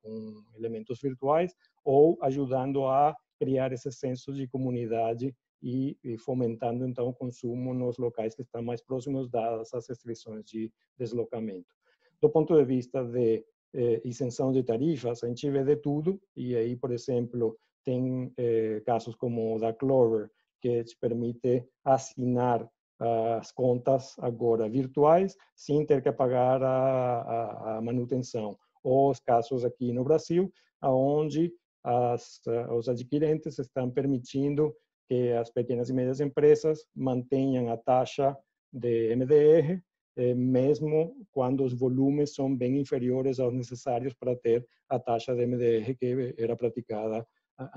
com elementos virtuais, ou ajudando a criar esse senso de comunidade e, e, fomentando então o consumo nos locais que estão mais próximos dadas as restrições de deslocamento. Do ponto de vista de eh, isenção de tarifas, a gente vê de tudo e aí, por exemplo, tem eh, casos como o da Clover, que te permite assinar as contas agora virtuais sem ter que pagar a, a, a manutenção. Ou os casos aqui no Brasil, onde as, os adquirentes estão permitindo que as pequenas e médias empresas mantenham a taxa de MDR, eh, mesmo quando os volumes são bem inferiores aos necessários para ter a taxa de MDR que era praticada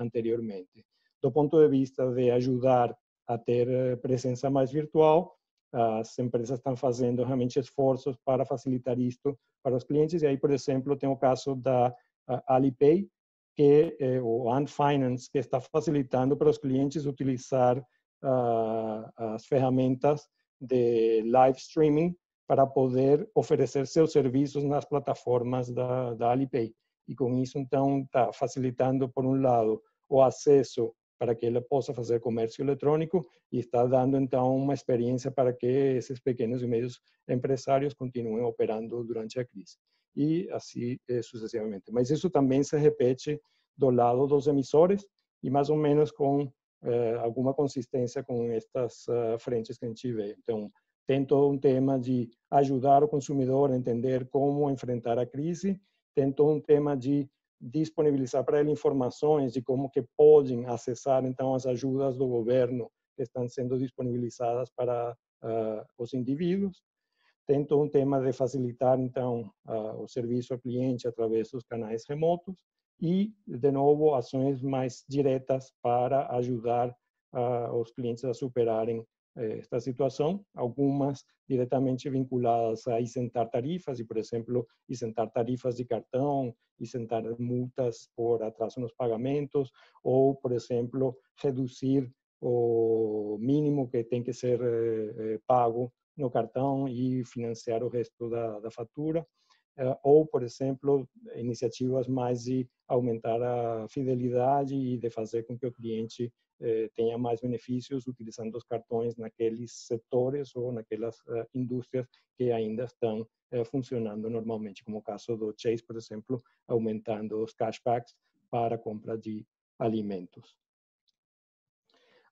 anteriormente. Do ponto de vista de ajudar a ter eh, presença mais virtual, as empresas estão fazendo realmente esforços para facilitar isto para os clientes. E aí, por exemplo, tem o caso da Alipay, que eh, o Unfinance, que está facilitando para os clientes utilizar uh, as ferramentas de live streaming para poder oferecer seus serviços nas plataformas da, da Alipay. E com isso, então, está facilitando, por um lado, o acesso para que ele possa fazer comércio eletrônico e está dando, então, uma experiência para que esses pequenos e médios empresários continuem operando durante a crise. E assim eh, sucessivamente. Mas isso também se repete do lado dos emissores e mais ou menos com eh, alguma consistência com estas uh, frentes que a gente vê. Então, tem todo um tema de ajudar o consumidor a entender como enfrentar a crise, tem todo um tema de disponibilizar para ele informações de como que podem acessar então as ajudas do governo que estão sendo disponibilizadas para uh, os indivíduos. Todo um tema de facilitar então o serviço ao cliente através dos canais remotos e, de novo, ações mais diretas para ajudar os clientes a superarem eh, esta situação, algumas diretamente vinculadas a isentar tarifas, e, por exemplo, isentar tarifas de cartão, isentar multas por atraso nos pagamentos, ou, por exemplo, reduzir o mínimo que tem que ser eh, pago no cartão e financiar o resto da, da fatura. Ou, por exemplo, iniciativas mais de aumentar a fidelidade e de fazer com que o cliente eh, tenha mais benefícios utilizando os cartões naqueles setores ou naquelas uh, indústrias que ainda estão funcionando normalmente, como o caso do Chase, por exemplo, aumentando os cashbacks para compra de alimentos.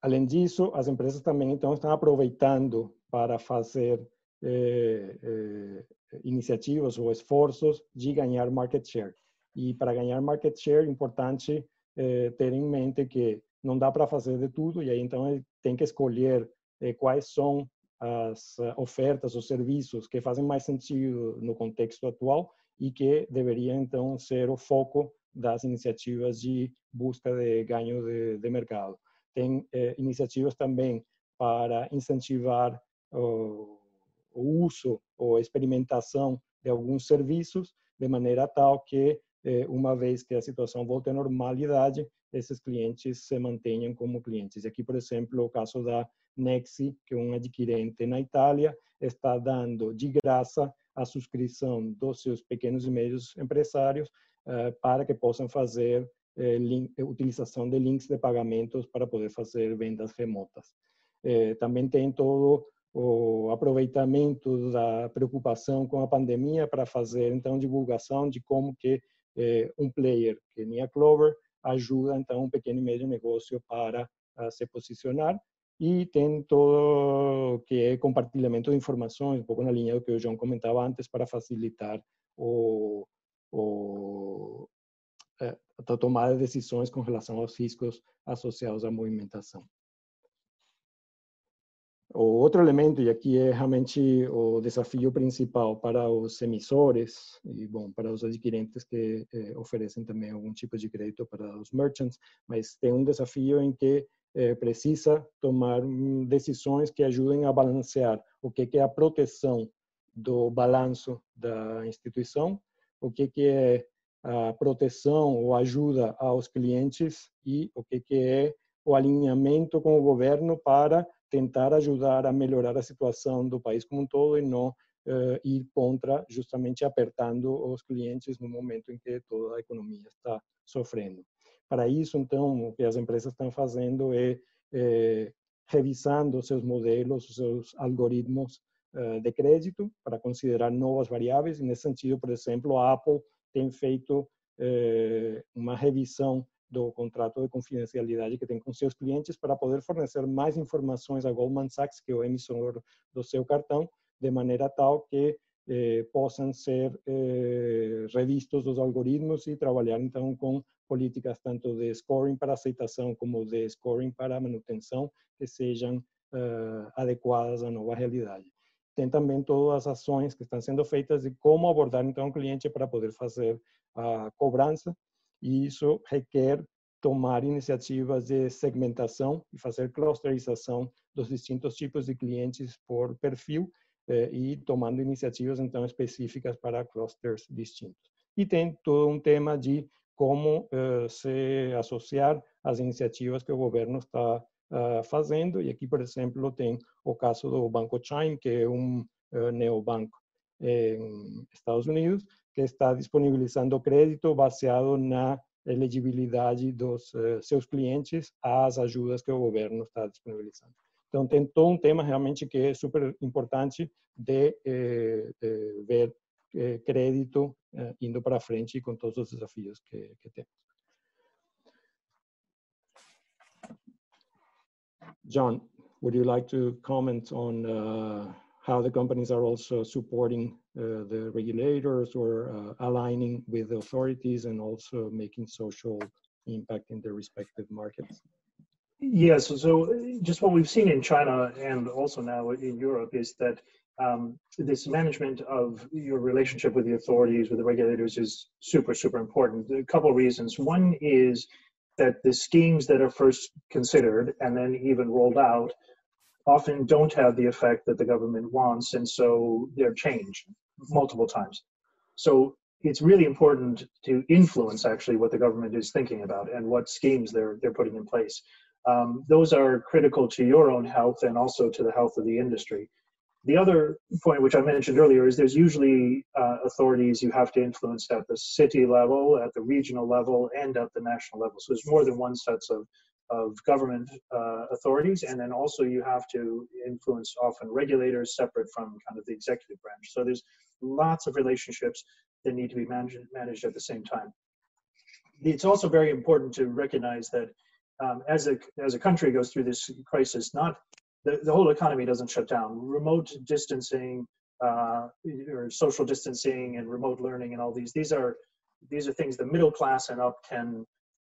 Além disso, as empresas também então estão aproveitando para fazer eh, eh, iniciativas ou esforços de ganhar market share. E para ganhar market share, é importante eh, ter em mente que não dá para fazer de tudo e aí então ele tem que escolher eh, quais são as ofertas ou serviços que fazem mais sentido no contexto atual e que deveriam então ser o foco das iniciativas de busca de ganho de, de mercado. Tem eh, iniciativas também para incentivar o uso ou experimentação de alguns serviços de maneira tal que eh, uma vez que a situação volte à normalidade, esses clientes se mantenham como clientes. Aqui, por exemplo, o caso da Nexi, que é um adquirente na Itália, está dando de graça a subscrição dos seus pequenos e médios empresários uh, para que possam fazer link, utilização de links de pagamentos para poder fazer vendas remotas. Também tem todo o aproveitamento da preocupação com a pandemia para fazer então divulgação de como que um player que nem a Clover ajuda então um pequeno e médio negócio para uh, se posicionar e tem todo que é compartilhamento de informações, um pouco na linha do que o João comentava antes, para facilitar o, o, a tomada de decisões com relação aos riscos associados à movimentação. O outro elemento, e aqui é realmente o desafio principal para os emissores e, bom, para os adquirentes que eh, oferecem também algum tipo de crédito para os merchants, mas tem um desafio em que eh, precisa tomar decisões que ajudem a balancear o que, que é a proteção do balanço da instituição, o que, que é a proteção ou ajuda aos clientes e o que, que é o alinhamento com o governo para tentar ajudar a melhorar a situação do país como um todo e não uh, ir contra, justamente apertando os clientes no momento em que toda a economia está sofrendo. Para isso, então, o que as empresas estão fazendo é, é revisando seus modelos, seus algoritmos uh, de crédito para considerar novas variáveis. E nesse sentido, por exemplo, a Apple tem feito uh, uma revisão do contrato de confidencialidade que tem com seus clientes para poder fornecer mais informações a Goldman Sachs, que é o emissor do seu cartão, de maneira tal que eh, possam ser eh, revistos os algoritmos e trabalhar então com políticas tanto de scoring para aceitação como de scoring para manutenção que sejam uh, adequadas à nova realidade. Tem também todas as ações que estão sendo feitas de como abordar então o cliente para poder fazer a cobrança e isso requer tomar iniciativas de segmentação e fazer clusterização dos distintos tipos de clientes por perfil eh, e tomando iniciativas então específicas para clusters distintos. E tem todo um tema de como eh, se associar às iniciativas que o governo está uh, fazendo. E aqui, por exemplo, tem o caso do Banco Chime, que é um uh, neobanco em Estados Unidos, que está disponibilizando crédito baseado na elegibilidade dos uh, seus clientes às ajudas que o governo está disponibilizando. Então, tem todo um tema realmente que é super importante de, eh, de ver eh, crédito eh, indo para frente com todos os desafios que, que temos. John, would you like to comment on uh, how the companies are also supporting uh, the regulators or uh, aligning with the authorities and also making social impact in their respective markets? Yes, so just what we've seen in China and also now in Europe is that um, this management of your relationship with the authorities, with the regulators is super, super important. A couple of reasons. One is that the schemes that are first considered and then even rolled out often don't have the effect that the government wants, and so they're changed multiple times. So it's really important to influence actually what the government is thinking about and what schemes they're they're putting in place. Um, those are critical to your own health and also to the health of the industry. The other point, which I mentioned earlier, is there's usually uh, authorities you have to influence at the city level, at the regional level, and at the national level. So there's more than one sets of of government uh, authorities, and then also you have to influence often regulators separate from kind of the executive branch. So there's lots of relationships that need to be managed, managed at the same time. It's also very important to recognize that um, as a as a country goes through this crisis, not the, the whole economy doesn't shut down. Remote distancing uh, or social distancing and remote learning and all these these are these are things the middle class and up can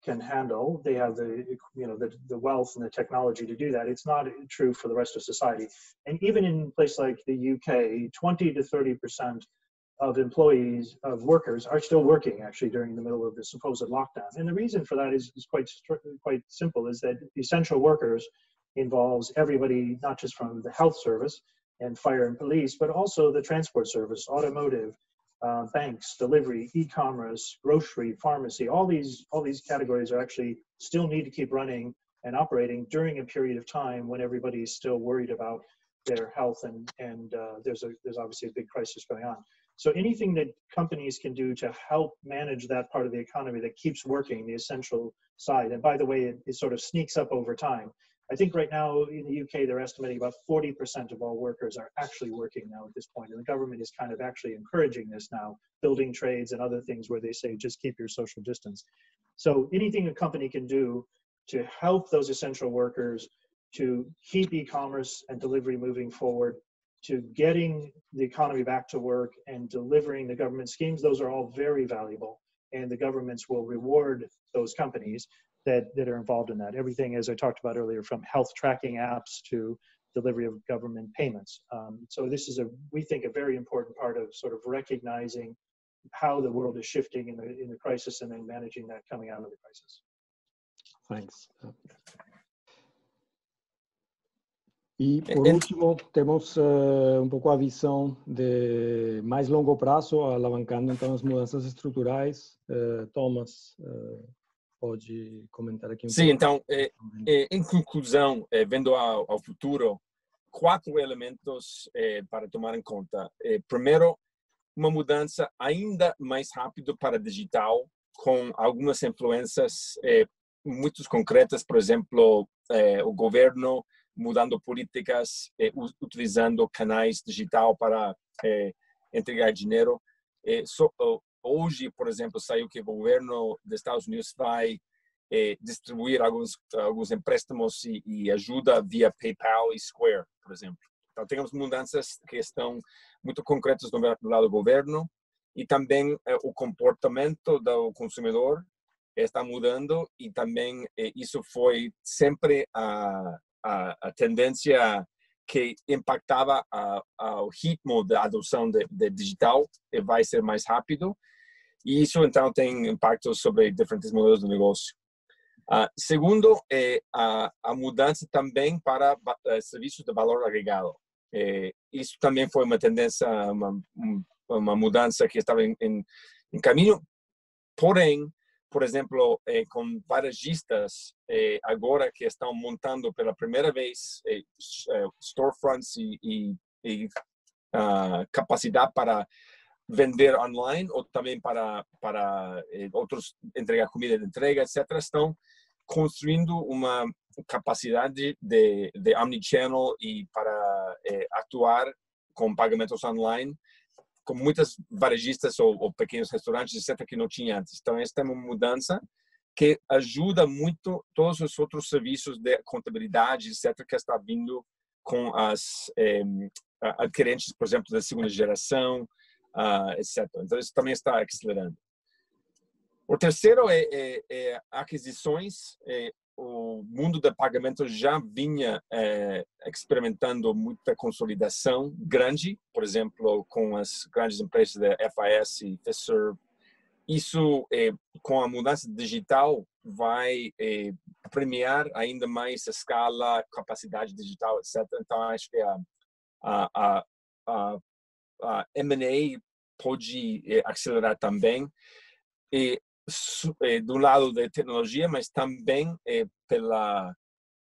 can handle. They have the you know the, the wealth and the technology to do that. It's not true for the rest of society. And even in places like the UK, 20 to 30 percent of employees of workers are still working actually during the middle of the supposed lockdown. And the reason for that is, is quite quite simple: is that essential workers involves everybody, not just from the health service and fire and police, but also the transport service, automotive, uh, banks, delivery, e-commerce, grocery, pharmacy, all these all these categories are actually still need to keep running and operating during a period of time when everybody's still worried about their health and and uh, there's a there's obviously a big crisis going on. So anything that companies can do to help manage that part of the economy that keeps working, the essential side, and by the way, it, it sort of sneaks up over time. I think right now in the UK, they're estimating about 40% of all workers are actually working now at this point. And the government is kind of actually encouraging this now, building trades and other things where they say just keep your social distance. So anything a company can do to help those essential workers to keep e-commerce and delivery moving forward, to getting the economy back to work and delivering the government schemes, those are all very valuable. And the governments will reward those companies that, that are involved in that. Everything, as I talked about earlier, from health tracking apps to delivery of government payments. Um, so this is a, we think, a very important part of sort of recognizing how the world is shifting in the in the crisis and then managing that coming out of the crisis. Thanks. E por último, temos uh, um pouco a visão de mais longo prazo, alavancando então as mudanças estruturais. Uh, Thomas, uh, pode comentar aqui um Sim, então, é, é, em conclusão, é, vendo ao, ao, futuro, quatro elementos para tomar em conta. primeiro, uma mudança ainda mais rápida para digital, com algumas influências muito concretas, por exemplo, o governo mudando políticas, utilizando canais digital para entregar dinheiro. So, hoje, por exemplo, saiu que o governo dos Estados Unidos vai distribuir alguns alguns empréstimos e, e, ajuda via PayPal e Square, por exemplo. Então temos mudanças que estão muito concretas do lado do governo e também o comportamento do consumidor está mudando e também isso foi sempre a a, a tendência que impactava o ritmo da adoção de, de, digital vai ser mais rápido e isso então tem impacto sobre diferentes modelos de negócio. Uh, segundo, é a, a, mudança também para uh, serviços de valor agregado. É, isso também foi uma tendência, uma, uma mudança que estava em, em, em caminho, porém, por exemplo, eh, com varejistas eh, agora que estão montando pela primeira vez eh, eh storefronts e, e, e uh, capacidade para vender online ou também para para eh, outros entregar comida de entrega, etc. Estão construindo uma capacidade de, de omnichannel e para eh, atuar com pagamentos online com muitas varejistas ou, ou, pequenos restaurantes, etc., que não tinha antes. Então, esta é uma mudança que ajuda muito todos os outros serviços de contabilidade, etc., que está vindo com as eh, adquirentes, por exemplo, da segunda geração, uh, etc. Então, isso também está acelerando. O terceiro é, é, é aquisições. É, o mundo de pagamento já vinha é, experimentando muita consolidação grande, por exemplo, com as grandes empresas da FIS e Fiserv. Isso, é, com a mudança digital, vai é, premiar ainda mais a escala, capacidade digital, etc. Então, acho que a, a, a, a M&A pode é, acelerar também. E do lado da tecnologia, mas também eh, pela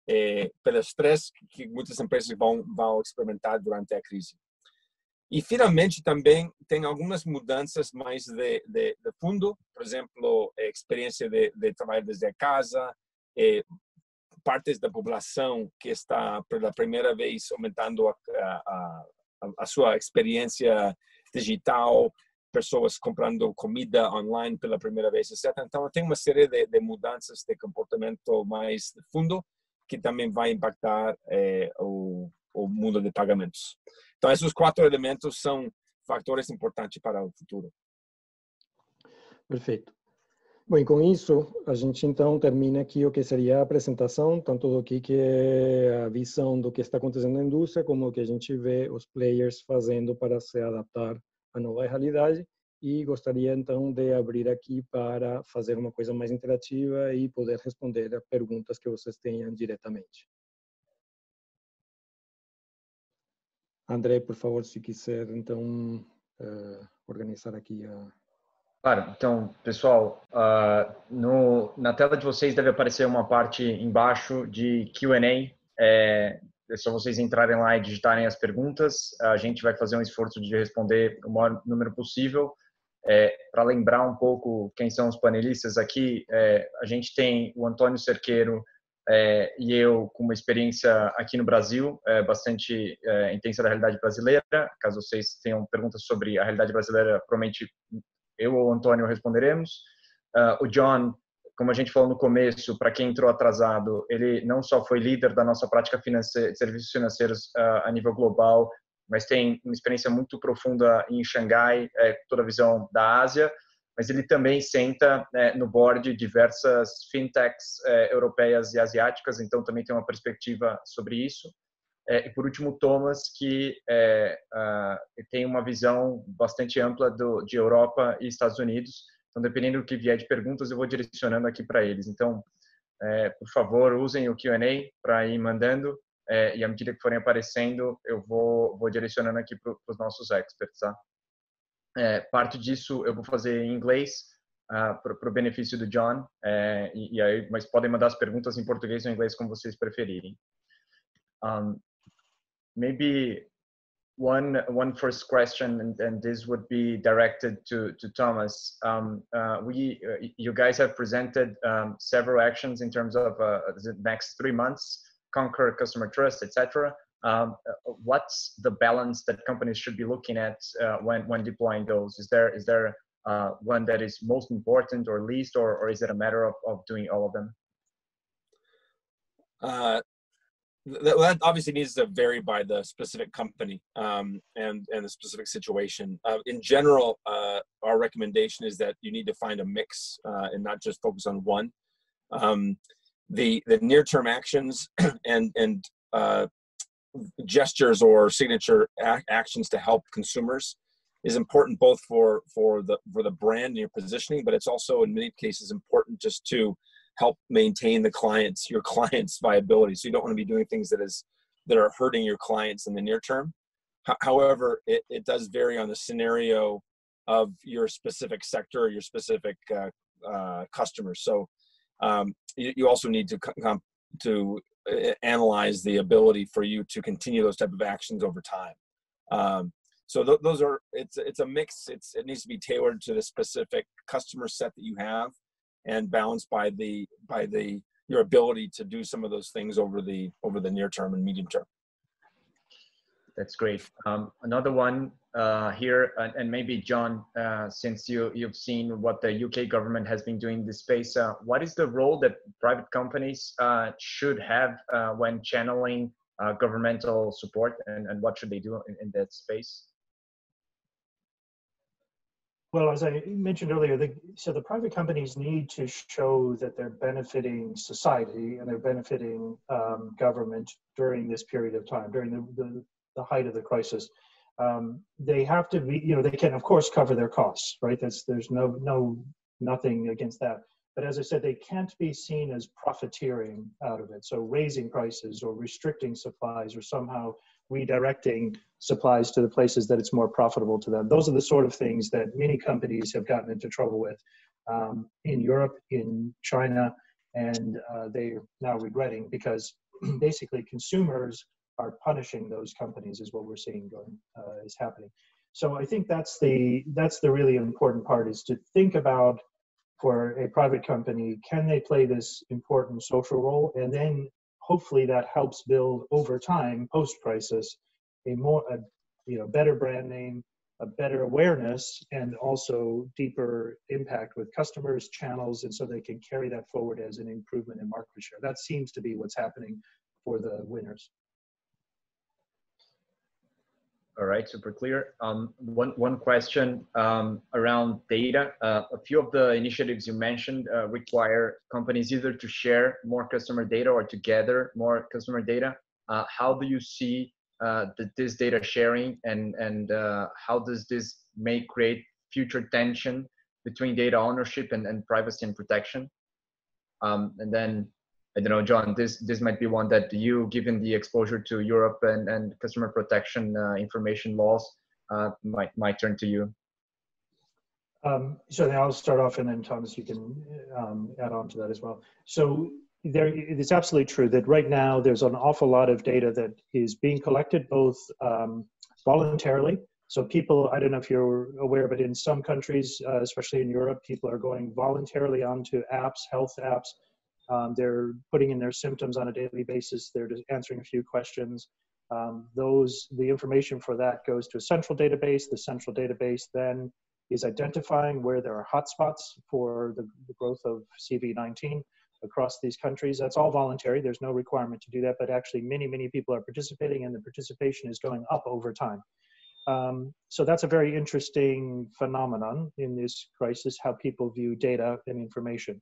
eh, pelo estresse que muitas empresas vão vão experimentar durante a crise. E finalmente também tem algumas mudanças mais de, de, de fundo, por exemplo, a experiência de, de trabalhar desde casa, eh, partes da população que está pela primeira vez aumentando a, a, a, a sua experiência digital, pessoas comprando comida online pela primeira vez, etc. Então, tem uma série de, de mudanças de comportamento mais fundo que também vai impactar eh, o, o mundo de pagamentos. Então, esses quatro elementos são fatores importantes para o futuro. Perfeito. Bom, e com isso, a gente então termina aqui o que seria a apresentação, tanto do que, que é a visão do que está acontecendo na indústria, como o que a gente vê os players fazendo para se adaptar a nova realidade e gostaria então de abrir aqui para fazer uma coisa mais interativa e poder responder a perguntas que vocês tenham diretamente. André, por favor, se quiser então uh, organizar aqui a Claro, então, pessoal, uh, no, na tela de vocês deve aparecer uma parte embaixo de Q&A. É, é só vocês entrarem lá e digitarem as perguntas. A gente vai fazer um esforço de responder o maior número possível. É, Para lembrar um pouco quem são os panelistas aqui, é, a gente tem o Antônio Cerqueiro é, e eu com uma experiência aqui no Brasil, é, bastante é, intensa da realidade brasileira. Caso vocês tenham perguntas sobre a realidade brasileira, provavelmente eu ou o Antônio responderemos. Uh, o John como a gente falou no começo, para quem entrou atrasado, ele não só foi líder da nossa prática de serviços financeiros uh, a nível global, mas tem uma experiência muito profunda em Xangai, é, toda a visão da Ásia, mas ele também senta é, no board de diversas fintechs é, europeias e asiáticas, então também tem uma perspectiva sobre isso. É, e por último, Thomas, que uh, tem uma visão bastante ampla do, de Europa e Estados Unidos. Então, dependendo do que vier de perguntas, eu vou direcionando aqui para eles. Então, é, por favor, usem o Q&A para ir mandando é, e à medida que forem aparecendo, eu vou, vou direcionando aqui para os nossos experts, tá? É, parte disso eu vou fazer em inglês uh, ah, para o benefício do John, é, e, e, aí, mas podem mandar as perguntas em português ou em inglês como vocês preferirem. Um, maybe one one first question, and, and, this would be directed to to Thomas. Um, uh, we uh, you guys have presented um, several actions in terms of uh, the next three months conquer customer trust, etc. Um, what's the balance that companies should be looking at uh, when when deploying those? Is there is there uh, one that is most important or least, or or is it a matter of, of doing all of them? That obviously needs to vary by the specific company um, and and the specific situation. Uh, in general, uh, our recommendation is that you need to find a mix uh, and not just focus on one. Um, the the near term actions and and uh, gestures or signature actions to help consumers is important both for for the for the brand and your positioning but it's also in many cases important just to help maintain the clients your clients viability so you don't want to be doing things that is that are hurting your clients in the near term however it, it does vary on the scenario of your specific sector or your specific uh, uh, customers so um, you, you, also need to come to uh, analyze the ability for you to continue those type of actions over time. Um, so th- those are it's it's a mix. It's it needs to be tailored to the specific customer set that you have, and balanced by the by the your ability to do some of those things over the over the near term and medium term. That's great. Um, another one uh, here, and, and, maybe John, uh, since you you've seen what the UK government has been doing in this space, uh, what is the role that private companies uh, should have uh, when channeling uh, governmental support, and, and what should they do in, in that space? Well, as I mentioned earlier, the, so the private companies need to show that they're benefiting society and they're benefiting um, government during this period of time, during the, the, the height of the crisis um, they have to be, you know, they can of course cover their costs, right? That's there's no no nothing against that. But as I said, they can't be seen as profiteering out of it. So raising prices or restricting supplies or somehow redirecting supplies to the places that it's more profitable to them. Those are the sort of things that many companies have gotten into trouble with um, in Europe, in China, and uh, they're now regretting because basically consumers are punishing those companies is what we're seeing going uh, is happening. So I think that's the that's the really important part is to think about for a private company can they play this important social role and then hopefully that helps build over time post crisis a more a, you know better brand name a better awareness and also deeper impact with customers channels and so they can carry that forward as an improvement in market share. That seems to be what's happening for the winners all right, super clear. Um, one, one question um, around data. Uh, a few of the initiatives you mentioned uh, require companies either to share more customer data or to gather more customer data. Uh, how do you see uh, the, this data sharing and, and uh, how does this may create future tension between data ownership and, and privacy and protection? Um, and then I don't know, John, this this might be one that you, given the exposure to Europe and, and customer protection uh, information laws, uh, might might turn to you. Um, so I'll start off, and then Thomas, you can um, add on to that as well. So there, it's absolutely true that right now there's an awful lot of data that is being collected both um, voluntarily. So people, I don't know if you're aware, but in some countries, uh, especially in Europe, people are going voluntarily onto apps, health apps, um, they're putting in their symptoms on a daily basis. They're just answering a few questions. Um, those the information for that goes to a central database. The central database then is identifying where there are hotspots for the, the growth of CV19 across these countries. That's all voluntary. There's no requirement to do that, but actually many, many people are participating and the participation is going up over time. Um, so that's a very interesting phenomenon in this crisis, how people view data and information.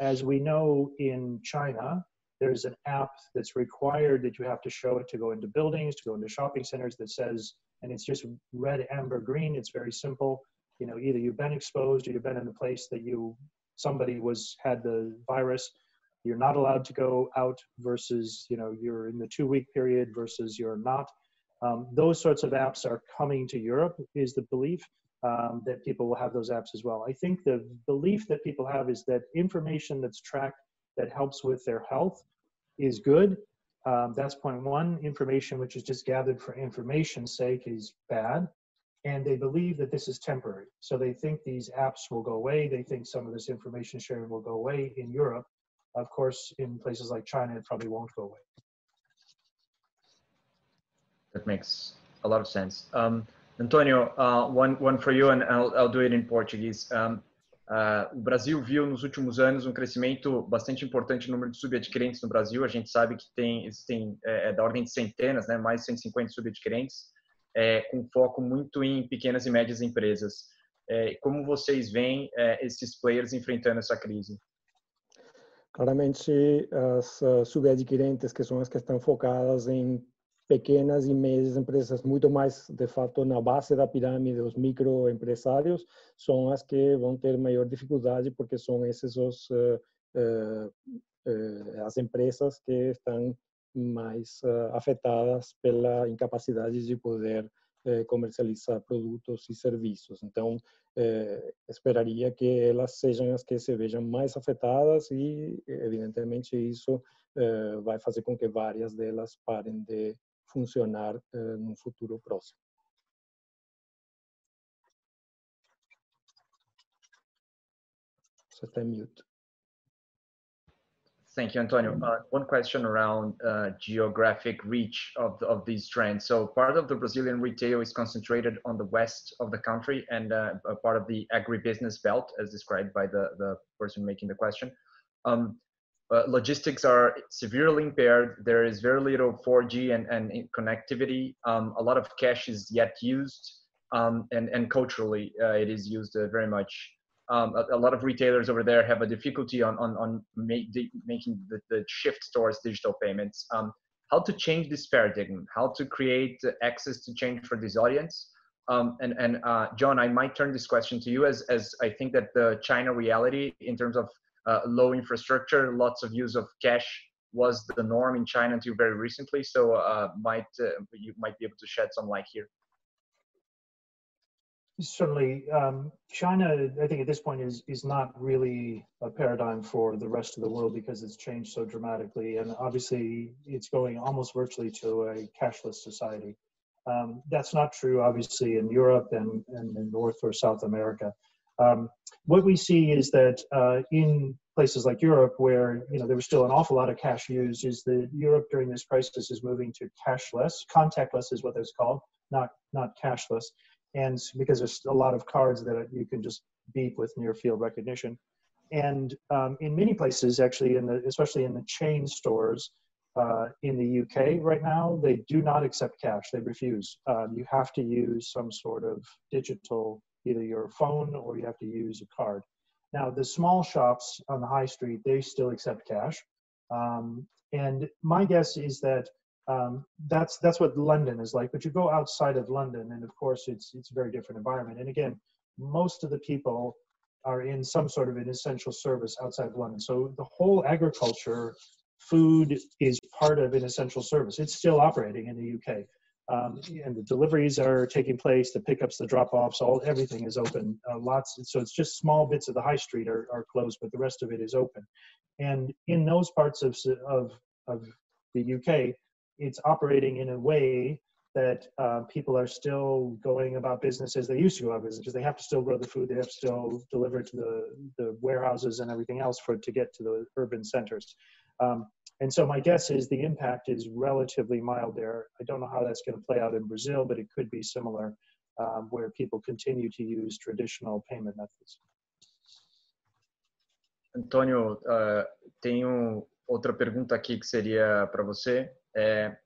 As we know in China, there's an app that's required that you have to show it to go into buildings, to go into shopping centers that says, and it's just red, amber, green. It's very simple. You know, either you've been exposed or you've been in a place that you somebody was had the virus. You're not allowed to go out versus you know you're in the two week period versus you're not. Um, those sorts of apps are coming to Europe, is the belief um, that people will have those apps as well. I think the belief that people have is that information that's tracked that helps with their health is good. Um, that's point one. Information which is just gathered for information's sake is bad. And they believe that this is temporary. So they think these apps will go away. They think some of this information sharing will go away in Europe. Of course, in places like China, it probably won't go away. That makes a lot of sense. Um, Antonio, uh, one, one for you, and I'll, I'll do it in Portuguese. Um, uh, o Brasil viu nos últimos anos um crescimento bastante importante no número de subadquirentes no Brasil. A gente sabe que tem, existem é, é da ordem de centenas, né, mais de 150 subadquirentes, é, com foco muito em pequenas e médias empresas. É, como vocês veem é, esses players enfrentando essa crise? Claramente, as subadquirentes, que são as que estão focadas em pequenas e médias empresas, muito mais, de fato, na base da pirâmide, os microempresários, são as que vão ter maior dificuldade, porque são esses os, uh, uh, uh, as empresas que estão mais afetadas pela incapacidade de poder comercializar produtos e serviços. Então, esperaria que elas sejam as que se vejam mais afetadas e, evidentemente, isso vai fazer com que várias delas parem de funcionar num futuro próximo. Está mute. Thank you, Antonio. Uh, one question around uh, geographic reach of, the, of these trends. So part of the Brazilian retail is concentrated on the west of the country and uh, part of the agribusiness belt as described by the, the person making the question. Um, uh, logistics are severely impaired. There is very little 4G and, and connectivity. Um, a lot of cash is yet used, um, and, and culturally, uh, it is used uh, very much. Um, a, a, lot of retailers over there have a difficulty on, on, on make, making the, the shift towards digital payments. Um, how to change this paradigm, how to create access to change for this audience. Um, and and uh, John, I might turn this question to you as, as I think that the China reality in terms of uh, low infrastructure, lots of use of cash was the norm in China until very recently. So uh, might uh, you might be able to shed some light here. Certainly, um, China. I think at this point is is not really a paradigm for the rest of the world because it's changed so dramatically, and obviously it's going almost virtually to a cashless society. Um, that's not true, obviously, in Europe and, and in North or South America. Um, what we see is that uh, in places like Europe, where you know there was still an awful lot of cash used, is that Europe during this crisis is moving to cashless, contactless is what it's called, not not cashless, and because there's a lot of cards that you can just beep with near field recognition, and um, in many places, actually, in the especially in the chain stores. Uh, in the UK right now, they do not accept cash. They refuse. Um, you have to use some sort of digital either your phone or you have to use a card. Now, the small shops on the high street, they still accept cash. Um, and my guess is that um, that's that's what London is like. But you go outside of London, and of course, it's it's a very different environment. And again, most of the people are in some sort of an essential service outside of London. So the whole agriculture, food is part of an essential service. It's still operating in the UK um, and the deliveries are taking place, the pickups, the drop-offs, all everything is open. Uh, lots, so it's just small bits of the high street are, are closed, but the rest of it is open. And in those parts of of of the UK, it's operating in a way that uh, people are still going about business as they used to go about business. They have to still grow the food, they have to still deliver to the the warehouses and everything else for to get to the urban centers. Um, and so my guess is the impact is relatively mild there. I don't know how that's going to play out in Brazil, but it could be similar. um, where people continue to use traditional payment methods. Antônio, uh, tenho outra pergunta aqui que seria para você. É,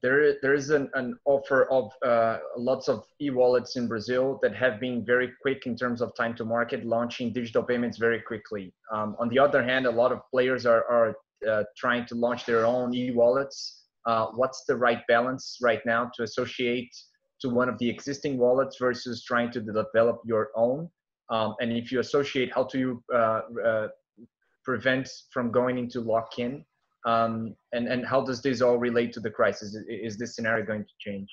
there, there is an, an offer of uh, lots of e-wallets in Brazil that have been very quick in terms of time to market, launching digital payments very quickly. Um, on the other hand, a lot of players are, are trying to launch their own e-wallets. Uh, what's the right balance right now to associate to one of the existing wallets versus trying to develop your own? Um, and if you associate, how do you uh, uh, prevent from going into lock-in? Um, and, and how does this all relate to the crisis? Is this scenario going to change?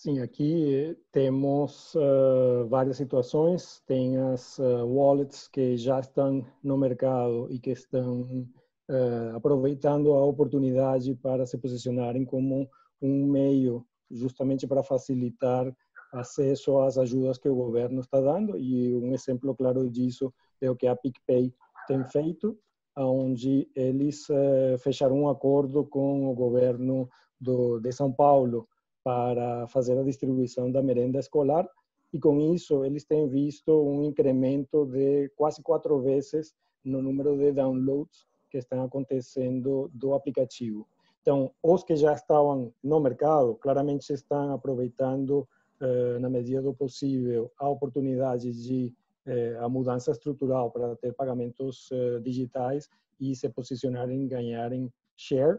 Sim, aqui temos uh, várias situações. Tem as uh, wallets que já estão no mercado e que estão uh, aproveitando a oportunidade para se posicionarem como um meio justamente para facilitar acesso às ajudas que o governo está dando. E um exemplo claro disso é o que a PicPay tem feito, onde eles uh, fecharam um acordo com o governo do, de São Paulo para fazer a distribuição da merenda escolar e com isso eles têm visto um incremento de quase quatro vezes no número de downloads que estão acontecendo do aplicativo. Então, os que já estavam no mercado claramente estão aproveitando, eh, na medida do possível, a oportunidade de eh, a mudança estrutural para ter pagamentos eh, digitais e se posicionarem, ganharem share.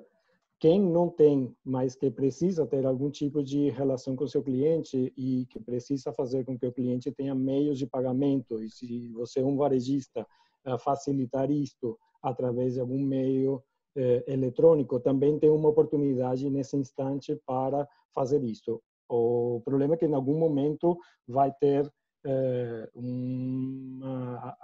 Quem não tem, mas que precisa ter algum tipo de relação com seu cliente e que precisa fazer com que o cliente tenha meios de pagamento, e se você é um varejista, facilitar isto através de algum meio eh, eletrônico, também tem uma oportunidade nesse instante para fazer isso. O problema é que em algum momento vai ter eh, uma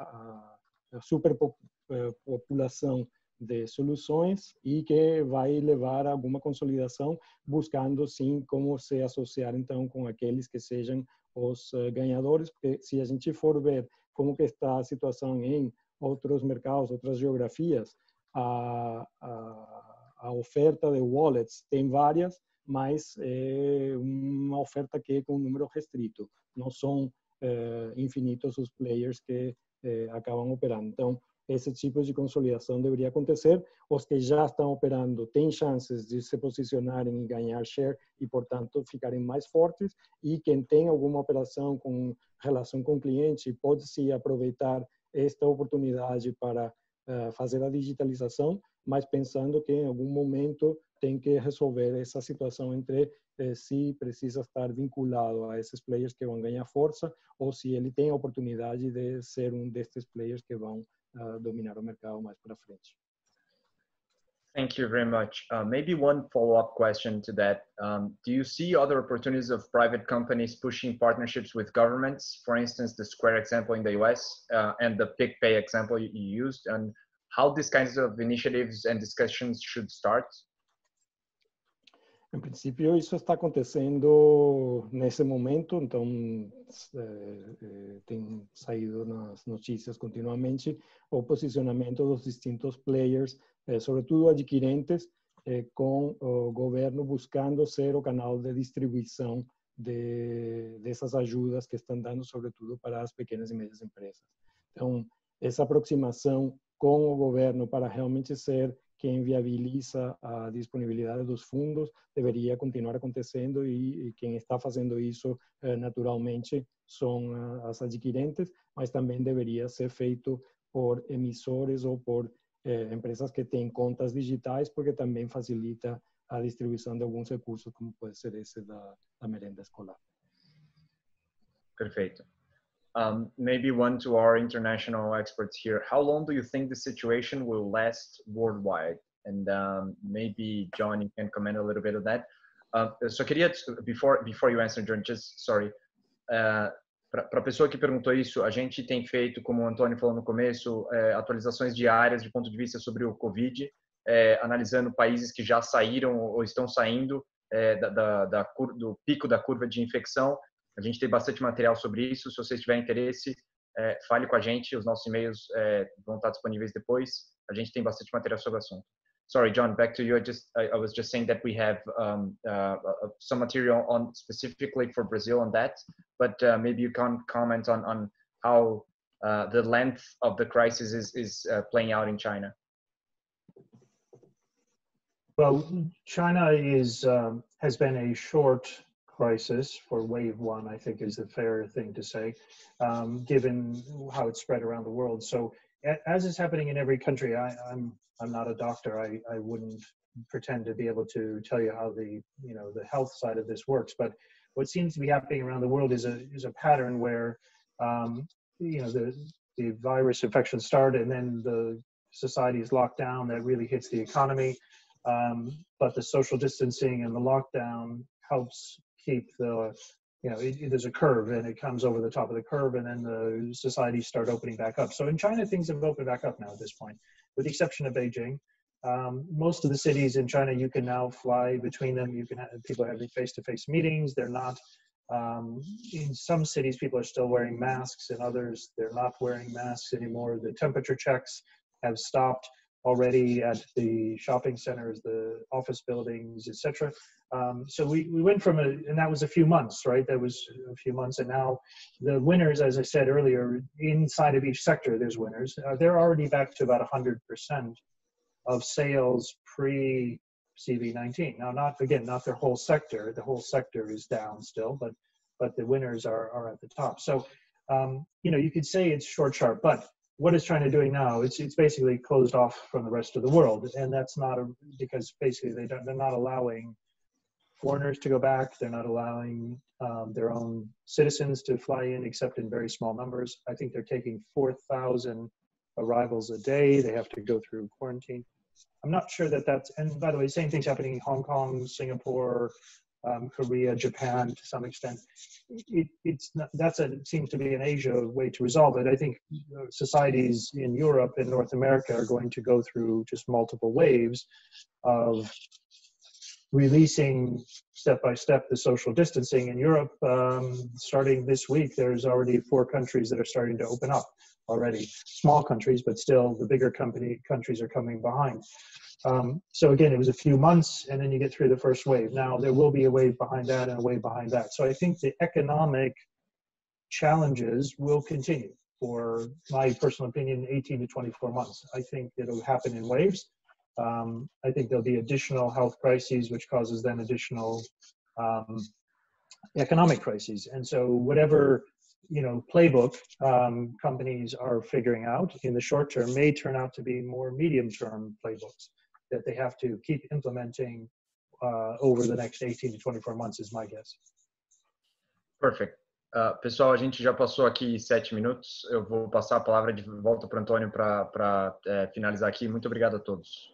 superpopulação de soluções e que vai levar a alguma consolidação, buscando sim como se associar então com aqueles que sejam os eh, ganhadores, porque se a gente for ver como que está a situação em outros mercados, outras geografias, a, a, a oferta de wallets tem várias, mas é uma oferta que é com um número restrito. Não são é, infinitos os players que é, acabam operando. Então, esse tipo de consolidação deveria acontecer. Os que já estão operando têm chances de se posicionarem e ganhar share e, portanto, ficarem mais fortes. E quem tem alguma operação com relação com o cliente pode se aproveitar esta oportunidade para uh, fazer a digitalização, mas pensando que em algum momento tem que resolver essa situação entre eh, se precisa estar vinculado a esses players que vão ganhar força ou se ele tem a oportunidade de ser um destes players que vão dominar o mercado mais para frente. Thank you very much. Uh, maybe one follow-up question to that. Um, do you see other opportunities of private companies pushing partnerships with governments? For instance, the Square example in the US uh, and the PicPay example you used, and how these kinds of initiatives and discussions should start? Em princípio, isso está acontecendo nesse momento, então é, é, tem saído nas notícias continuamente o posicionamento dos distintos players, é, sobretudo adquirentes, com o governo buscando ser o canal de distribuição de, dessas ajudas que estão dando, sobretudo para as pequenas e médias empresas. Então, essa aproximação com o governo para realmente ser quem viabiliza a disponibilidade dos fundos deveria continuar acontecendo e, e quem está fazendo isso eh, naturalmente são as adquirentes, mas também deveria ser feito por emissores ou por eh, empresas que têm contas digitais, porque também facilita a distribuição de alguns recursos, como pode ser esse da, da merenda escolar. Perfeito. Um, maybe one to our international experts here. How long do you think the situation will last worldwide? And um, maybe John, you can comment a little bit on that. Uh, só queria, before, before you answer, John, just sorry. Uh, Para a pessoa que perguntou isso, a gente tem feito, como o Antônio falou no começo, é, atualizações diárias de ponto de vista sobre o Covid, é, analisando países que já saíram ou estão saindo é, da, da, da, do pico da curva de infecção a gente tem bastante material sobre isso. Se vocês tiverem interesse, é, fale com a gente. Os nossos e-mails é, vão estar disponíveis depois. A gente tem bastante material sobre o assunto. sorry, John, back to you. I just I, I was just saying that we have um, uh, uh, some material on specifically for Brazil on that, but uh, maybe you can comment on on how uh, the length of the crisis is is uh, playing out in China. Well, China is um, has been a short crisis for wave one. I think is the fair thing to say, um, given how it's spread around the world. So as is happening in every country, I, I'm I'm not a doctor. I, I wouldn't pretend to be able to tell you how the you know the health side of this works. But what seems to be happening around the world is a is a pattern where um, you know the the virus infection start and then the society is locked down. That really hits the economy. Um, but the social distancing and the lockdown helps keep the you know, it, it, there's a curve and it comes over the top of the curve and then the societies start opening back up. So in China, things have opened back up now at this point, with the exception of Beijing. Um, most of the cities in China, you can now fly between them. You can have people having face-to-face meetings. They're not. Um, in some cities, people are still wearing masks. In others, they're not wearing masks anymore. The temperature checks have stopped already at the shopping centers, the office buildings, etc. Um, so we, we went from a, and that was a few months, right? That was a few months. And now the winners, as I said earlier, inside of each sector, there's winners. Uh, they're already back to about 100% of sales pre CV19. Now, not again, not their whole sector. The whole sector is down still, but but the winners are, are at the top. So, um, you know, you could say it's short, sharp, but what is China doing now? It's it's basically closed off from the rest of the world, and that's not a, because basically they don't they're not allowing foreigners to go back. They're not allowing um, their own citizens to fly in, except in very small numbers. I think they're taking four thousand arrivals a day. They have to go through quarantine. I'm not sure that that's and by the way, same thing's happening in Hong Kong, Singapore, um, Korea, Japan to some extent. It, it's not, that's a seems to be an Asia way to resolve it. I think societies in Europe and North America are going to go through just multiple waves of releasing step by step the social distancing in Europe. Um, starting this week, there's already four countries that are starting to open up already. Small countries, but still the bigger company countries are coming behind. Um, so again, it was a few months, and then you get through the first wave. Now there will be a wave behind that and a wave behind that. So I think the economic challenges will continue for my personal opinion, 18 to 24 months. I think it'll happen in waves. Um, I think there'll be additional health crises, which causes then additional um, economic crises. And so whatever you know playbook um, companies are figuring out in the short term may turn out to be more medium term playbooks that they have to keep implementing uh, over the next 18 to 24 months is my guess. Perfect. Uh, pessoal, a gente já passou aqui sete minutos. Eu vou passar a palavra de volta para o Antônio para é, finalizar aqui. Muito obrigado a todos.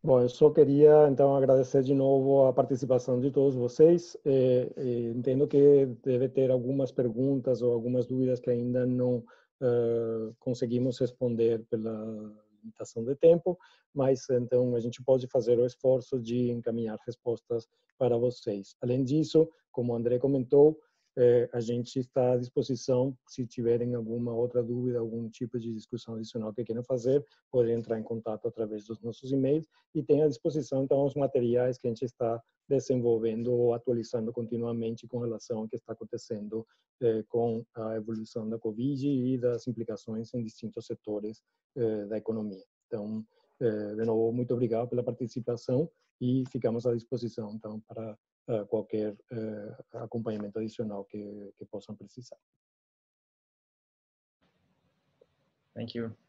Bom, eu só queria então agradecer de novo a participação de todos vocês. É, é, entendo que deve ter algumas perguntas ou algumas dúvidas que ainda não uh, conseguimos responder pela limitação de tempo, mas então a gente pode fazer o esforço de encaminhar respostas para vocês. Além disso, como o André comentou, eh, a gente está à disposição, se tiverem alguma outra dúvida, algum tipo de discussão adicional que queiram fazer, podem entrar em contato através dos nossos e-mails e tem à disposição então os materiais que a gente está desenvolvendo ou atualizando continuamente com relação ao que está acontecendo eh, com a evolução da Covid e das implicações em distintos setores eh, da economia. Então, de novo, muito obrigado pela participação e ficamos à disposição então para qualquer uh, acompanhamento adicional que, que possam precisar. Thank you.